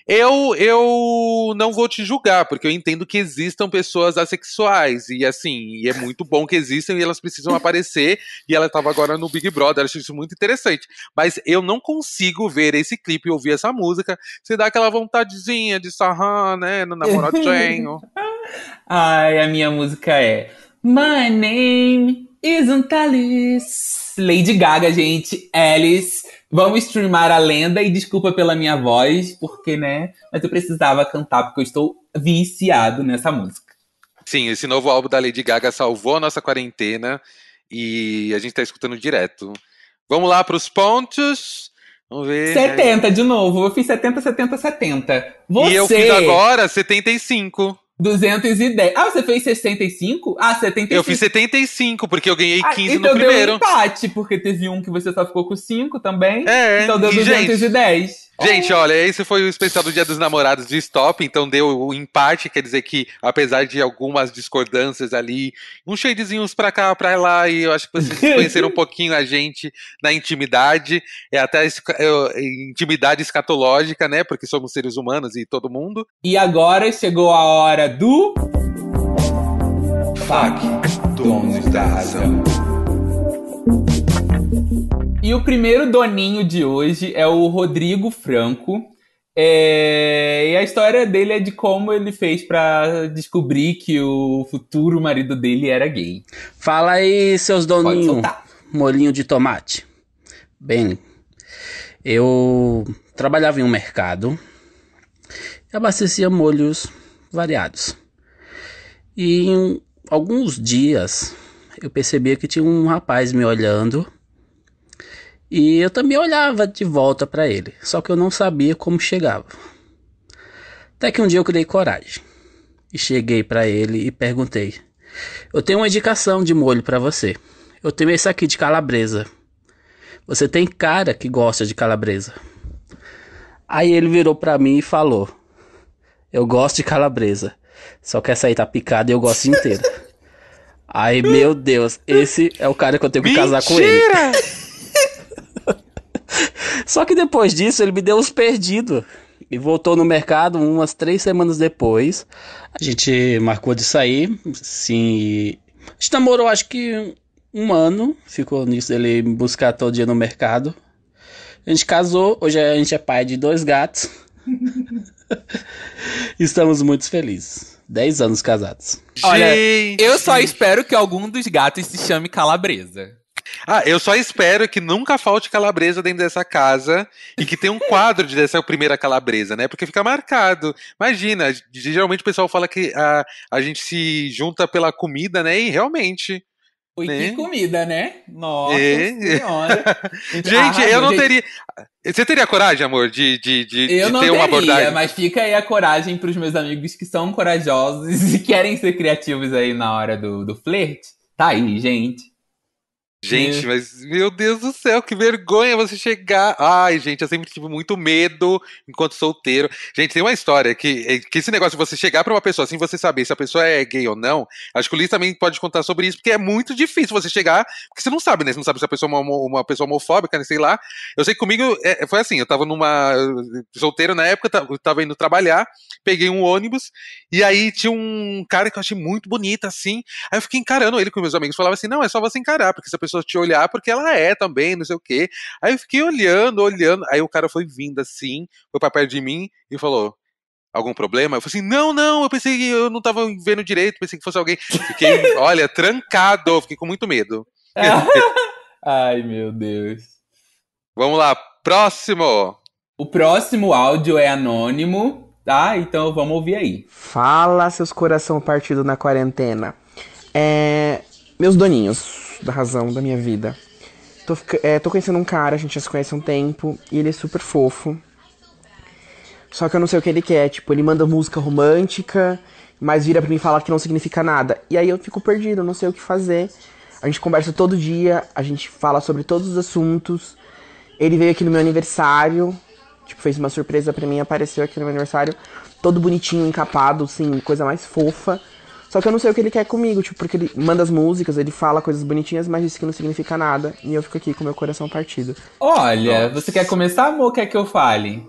Eu, eu não vou te julgar, porque eu entendo que existam pessoas assexuais. E assim, e é muito bom que existam e elas precisam aparecer. E ela estava agora no Big Brother, acho isso muito interessante. Mas eu não consigo ver esse clipe e ouvir essa música sem dar aquela vontadezinha de sarrar, né? No namoradinho. Ai, a minha música é My name isn't Alice. Lady Gaga, gente. Alice. Vamos streamar a lenda e desculpa pela minha voz, porque, né? Mas eu precisava cantar porque eu estou viciado nessa música. Sim, esse novo álbum da Lady Gaga salvou a nossa quarentena e a gente tá escutando direto. Vamos lá para os pontos. Vamos ver. 70 né? de novo. Eu fiz 70, 70, 70. Você... E eu fiz agora 75. 210. Ah, você fez 65? Ah, 75. Eu fiz 75, porque eu ganhei 15 ah, então no primeiro. Deu um empate, porque teve um que você só ficou com 5 também. É, então deu e 210. Gente, Gente, olha, esse foi o especial do Dia dos Namorados de Stop, então deu o empate, quer dizer que, apesar de algumas discordâncias ali, uns shadezinhos pra cá, pra lá, e eu acho que vocês conheceram um pouquinho a gente na intimidade, é até é, intimidade escatológica, né, porque somos seres humanos e todo mundo. E agora chegou a hora do... FAC, donos da razão. E o primeiro doninho de hoje é o Rodrigo Franco. É... E a história dele é de como ele fez para descobrir que o futuro marido dele era gay. Fala aí, seus doninhos. Molinho de tomate. Bem, eu trabalhava em um mercado e abastecia molhos variados. E em alguns dias eu percebia que tinha um rapaz me olhando e eu também olhava de volta para ele, só que eu não sabia como chegava. Até que um dia eu criei coragem e cheguei para ele e perguntei: Eu tenho uma indicação de molho para você. Eu tenho esse aqui de calabresa. Você tem cara que gosta de calabresa. Aí ele virou para mim e falou: Eu gosto de calabresa. Só que essa aí tá picada e eu gosto inteira. Aí, meu Deus, esse é o cara que eu tenho que Mentira! casar com ele. Só que depois disso ele me deu uns perdidos. E voltou no mercado umas três semanas depois. A gente marcou de sair. Sim. A gente namorou acho que um ano. Ficou nisso ele me buscar todo dia no mercado. A gente casou. Hoje a gente é pai de dois gatos. Estamos muito felizes. Dez anos casados. Olha, eu só espero que algum dos gatos se chame Calabresa. Ah, eu só espero que nunca falte calabresa dentro dessa casa e que tenha um quadro de dessa primeira calabresa, né? Porque fica marcado. Imagina, geralmente o pessoal fala que a, a gente se junta pela comida, né? E realmente. Ui, né? que comida, né? Nossa é. senhora. gente, eu não gente... teria. Você teria coragem, amor, de, de, de, eu de não ter teria, uma abordagem? Mas fica aí a coragem para os meus amigos que são corajosos e querem ser criativos aí na hora do, do flerte. Tá aí, gente. Gente, mas meu Deus do céu, que vergonha você chegar. Ai, gente, eu sempre tive muito medo enquanto solteiro. Gente, tem uma história que, é, que esse negócio de você chegar pra uma pessoa assim, você saber se a pessoa é gay ou não. Acho que o Liz também pode contar sobre isso, porque é muito difícil você chegar, porque você não sabe, né? Você não sabe se a pessoa é uma, uma pessoa homofóbica, né? Sei lá. Eu sei que comigo é, foi assim, eu tava numa. solteiro na época, tava indo trabalhar, peguei um ônibus, e aí tinha um cara que eu achei muito bonito, assim. Aí eu fiquei encarando ele com meus amigos, falava assim: não, é só você encarar, porque se a pessoa pessoa te olhar porque ela é também, não sei o quê. Aí eu fiquei olhando, olhando. Aí o cara foi vindo assim, foi pra perto de mim e falou: algum problema? Eu falei assim, não, não, eu pensei que eu não tava vendo direito, pensei que fosse alguém. Fiquei, olha, trancado, fiquei com muito medo. Ai, meu Deus. Vamos lá, próximo. O próximo áudio é anônimo, tá? Então vamos ouvir aí. Fala, seus coração partido na quarentena. É... Meus doninhos, da razão da minha vida. Tô, é, tô conhecendo um cara, a gente já se conhece há um tempo, e ele é super fofo. Só que eu não sei o que ele quer, tipo, ele manda música romântica, mas vira pra mim falar que não significa nada. E aí eu fico perdido, não sei o que fazer. A gente conversa todo dia, a gente fala sobre todos os assuntos. Ele veio aqui no meu aniversário, tipo, fez uma surpresa para mim, apareceu aqui no meu aniversário, todo bonitinho, encapado, assim, coisa mais fofa. Só que eu não sei o que ele quer comigo, tipo, porque ele manda as músicas, ele fala coisas bonitinhas, mas diz que não significa nada. E eu fico aqui com meu coração partido. Olha, Nossa. você quer começar, amor? Quer que eu fale?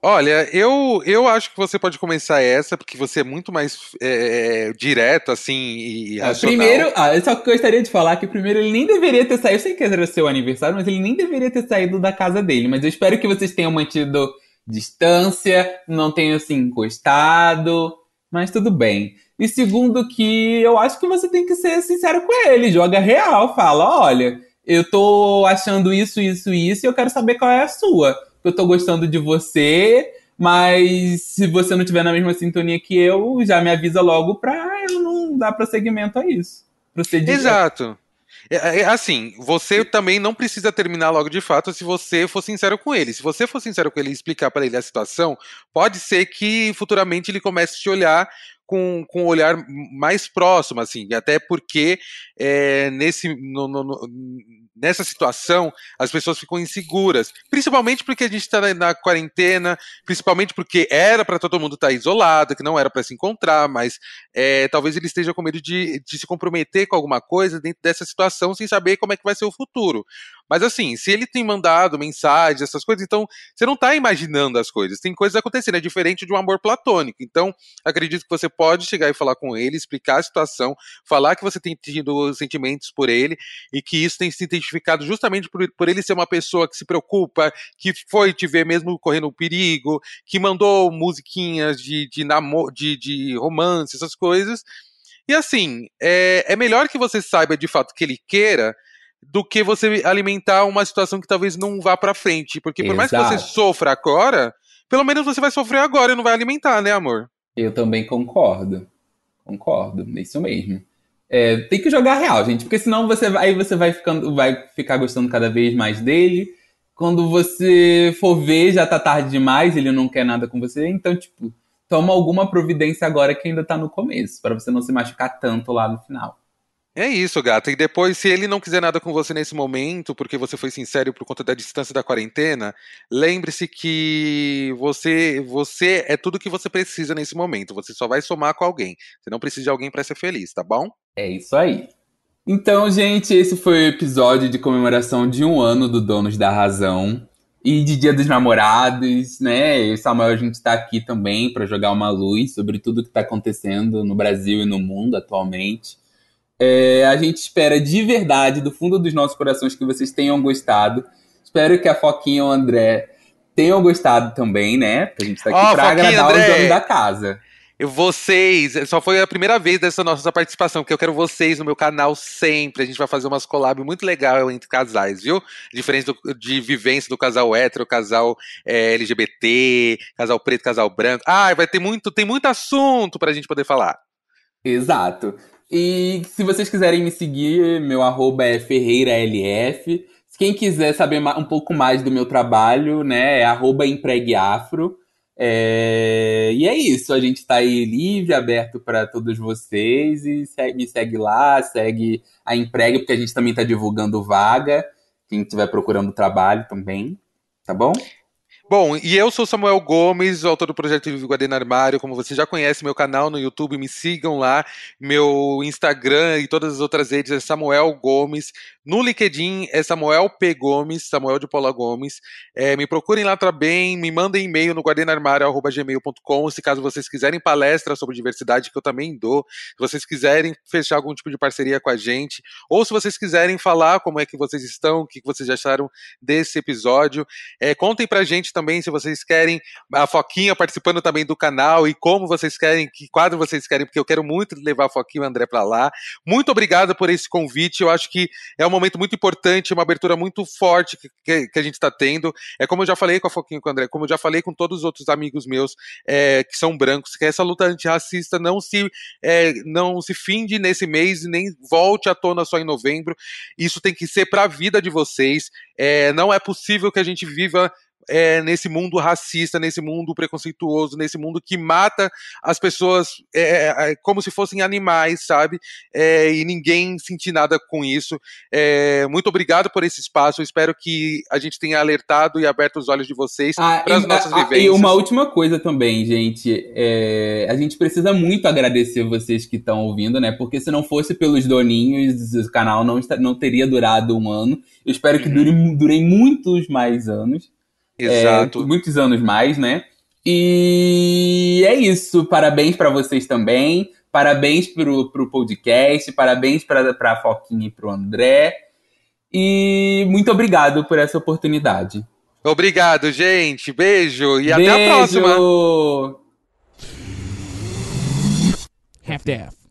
Olha, eu, eu acho que você pode começar essa, porque você é muito mais é, é direto, assim, e ah, racional. Primeiro, ah, eu só gostaria de falar que primeiro ele nem deveria ter saído, eu sei que era seu aniversário, mas ele nem deveria ter saído da casa dele. Mas eu espero que vocês tenham mantido distância, não tenham se encostado, mas tudo bem. E segundo que eu acho que você tem que ser sincero com ele, joga real, fala, olha, eu tô achando isso, isso, isso, e eu quero saber qual é a sua eu tô gostando de você, mas se você não tiver na mesma sintonia que eu, já me avisa logo pra eu não dar prosseguimento a isso. Exato. É, é, assim, você também não precisa terminar logo de fato se você for sincero com ele. Se você for sincero com ele e explicar para ele a situação, pode ser que futuramente ele comece a te olhar com, com um olhar mais próximo, assim, até porque é, nesse, no, no, no, nessa situação as pessoas ficam inseguras, principalmente porque a gente está na, na, quarentena, principalmente porque era para todo mundo estar tá isolado, que não era para se encontrar, mas é, talvez ele esteja com medo de, de se comprometer com alguma coisa dentro dessa situação sem saber como é que vai ser o futuro. Mas assim, se ele tem mandado mensagens, essas coisas, então você não está imaginando as coisas. Tem coisas acontecendo, é diferente de um amor platônico. Então, acredito que você pode chegar e falar com ele, explicar a situação, falar que você tem tido sentimentos por ele e que isso tem se identificado justamente por, por ele ser uma pessoa que se preocupa, que foi te ver mesmo correndo um perigo, que mandou musiquinhas de, de, namoro, de, de romance, essas coisas. E assim, é, é melhor que você saiba de fato que ele queira do que você alimentar uma situação que talvez não vá para frente. Porque por Exato. mais que você sofra agora, pelo menos você vai sofrer agora e não vai alimentar, né, amor? Eu também concordo. Concordo, isso mesmo. É, tem que jogar real, gente, porque senão você aí você vai ficando, vai ficar gostando cada vez mais dele. Quando você for ver, já tá tarde demais, ele não quer nada com você, então, tipo, toma alguma providência agora que ainda tá no começo, para você não se machucar tanto lá no final. É isso, gata. E depois, se ele não quiser nada com você nesse momento, porque você foi sincero por conta da distância da quarentena, lembre-se que você você é tudo que você precisa nesse momento. Você só vai somar com alguém. Você não precisa de alguém para ser feliz, tá bom? É isso aí. Então, gente, esse foi o episódio de comemoração de um ano do Donos da Razão e de Dia dos Namorados, né? E Samuel, a gente está aqui também para jogar uma luz sobre tudo que está acontecendo no Brasil e no mundo atualmente. É, a gente espera de verdade, do fundo dos nossos corações, que vocês tenham gostado. Espero que a Foquinha e o André tenham gostado também, né? A gente tá aqui oh, pra Foquinha, agradar André. os donos da casa. Vocês, só foi a primeira vez dessa nossa participação, porque eu quero vocês no meu canal sempre. A gente vai fazer umas collab muito legal entre casais, viu? Diferente do, de vivência do casal hétero, casal é, LGBT, casal preto, casal branco. Ah, vai ter muito, tem muito assunto pra gente poder falar. Exato. E se vocês quiserem me seguir, meu arroba é FerreiraLF. Quem quiser saber um pouco mais do meu trabalho, né, é arroba empregueafro. É... E é isso, a gente está aí livre, aberto para todos vocês. E segue, me segue lá, segue a Emprega, porque a gente também está divulgando vaga. Quem estiver procurando trabalho também, tá bom? Bom, e eu sou Samuel Gomes, autor do projeto Vivo Guardiã Armário. Como você já conhece, meu canal no YouTube, me sigam lá. Meu Instagram e todas as outras redes é Samuel Gomes. No LinkedIn é Samuel P. Gomes, Samuel de Paula Gomes. É, me procurem lá também, me mandem e-mail no guardianarmário.gmail.com se caso vocês quiserem palestra sobre diversidade, que eu também dou. Se vocês quiserem fechar algum tipo de parceria com a gente, ou se vocês quiserem falar como é que vocês estão, o que vocês acharam desse episódio. É, contem pra gente também se vocês querem a Foquinha participando também do canal e como vocês querem, que quadro vocês querem, porque eu quero muito levar a Foquinha e o André para lá. Muito obrigado por esse convite. Eu acho que é uma momento muito importante, uma abertura muito forte que, que a gente está tendo. É como eu já falei com a Foquinha com o André, como eu já falei com todos os outros amigos meus é, que são brancos, que essa luta antirracista não se, é, não se finde nesse mês e nem volte à tona só em novembro. Isso tem que ser para a vida de vocês. É, não é possível que a gente viva é, nesse mundo racista, nesse mundo preconceituoso, nesse mundo que mata as pessoas é, é, é como se fossem animais, sabe? É, e ninguém sentir nada com isso. É, muito obrigado por esse espaço. Eu espero que a gente tenha alertado e aberto os olhos de vocês ah, para as nossas vivências. E uma última coisa também, gente. a gente precisa muito agradecer vocês que estão ouvindo, né? Porque se não fosse pelos doninhos, o canal não, não teria durado um ano. Eu espero que uhum. dure, durem muitos mais anos. Exato. É, muitos anos mais, né? E é isso. Parabéns para vocês também. Parabéns pro, pro podcast. Parabéns para a Foquinha e pro André. E muito obrigado por essa oportunidade. Obrigado, gente. Beijo e Beijo. até a próxima. Half-Death.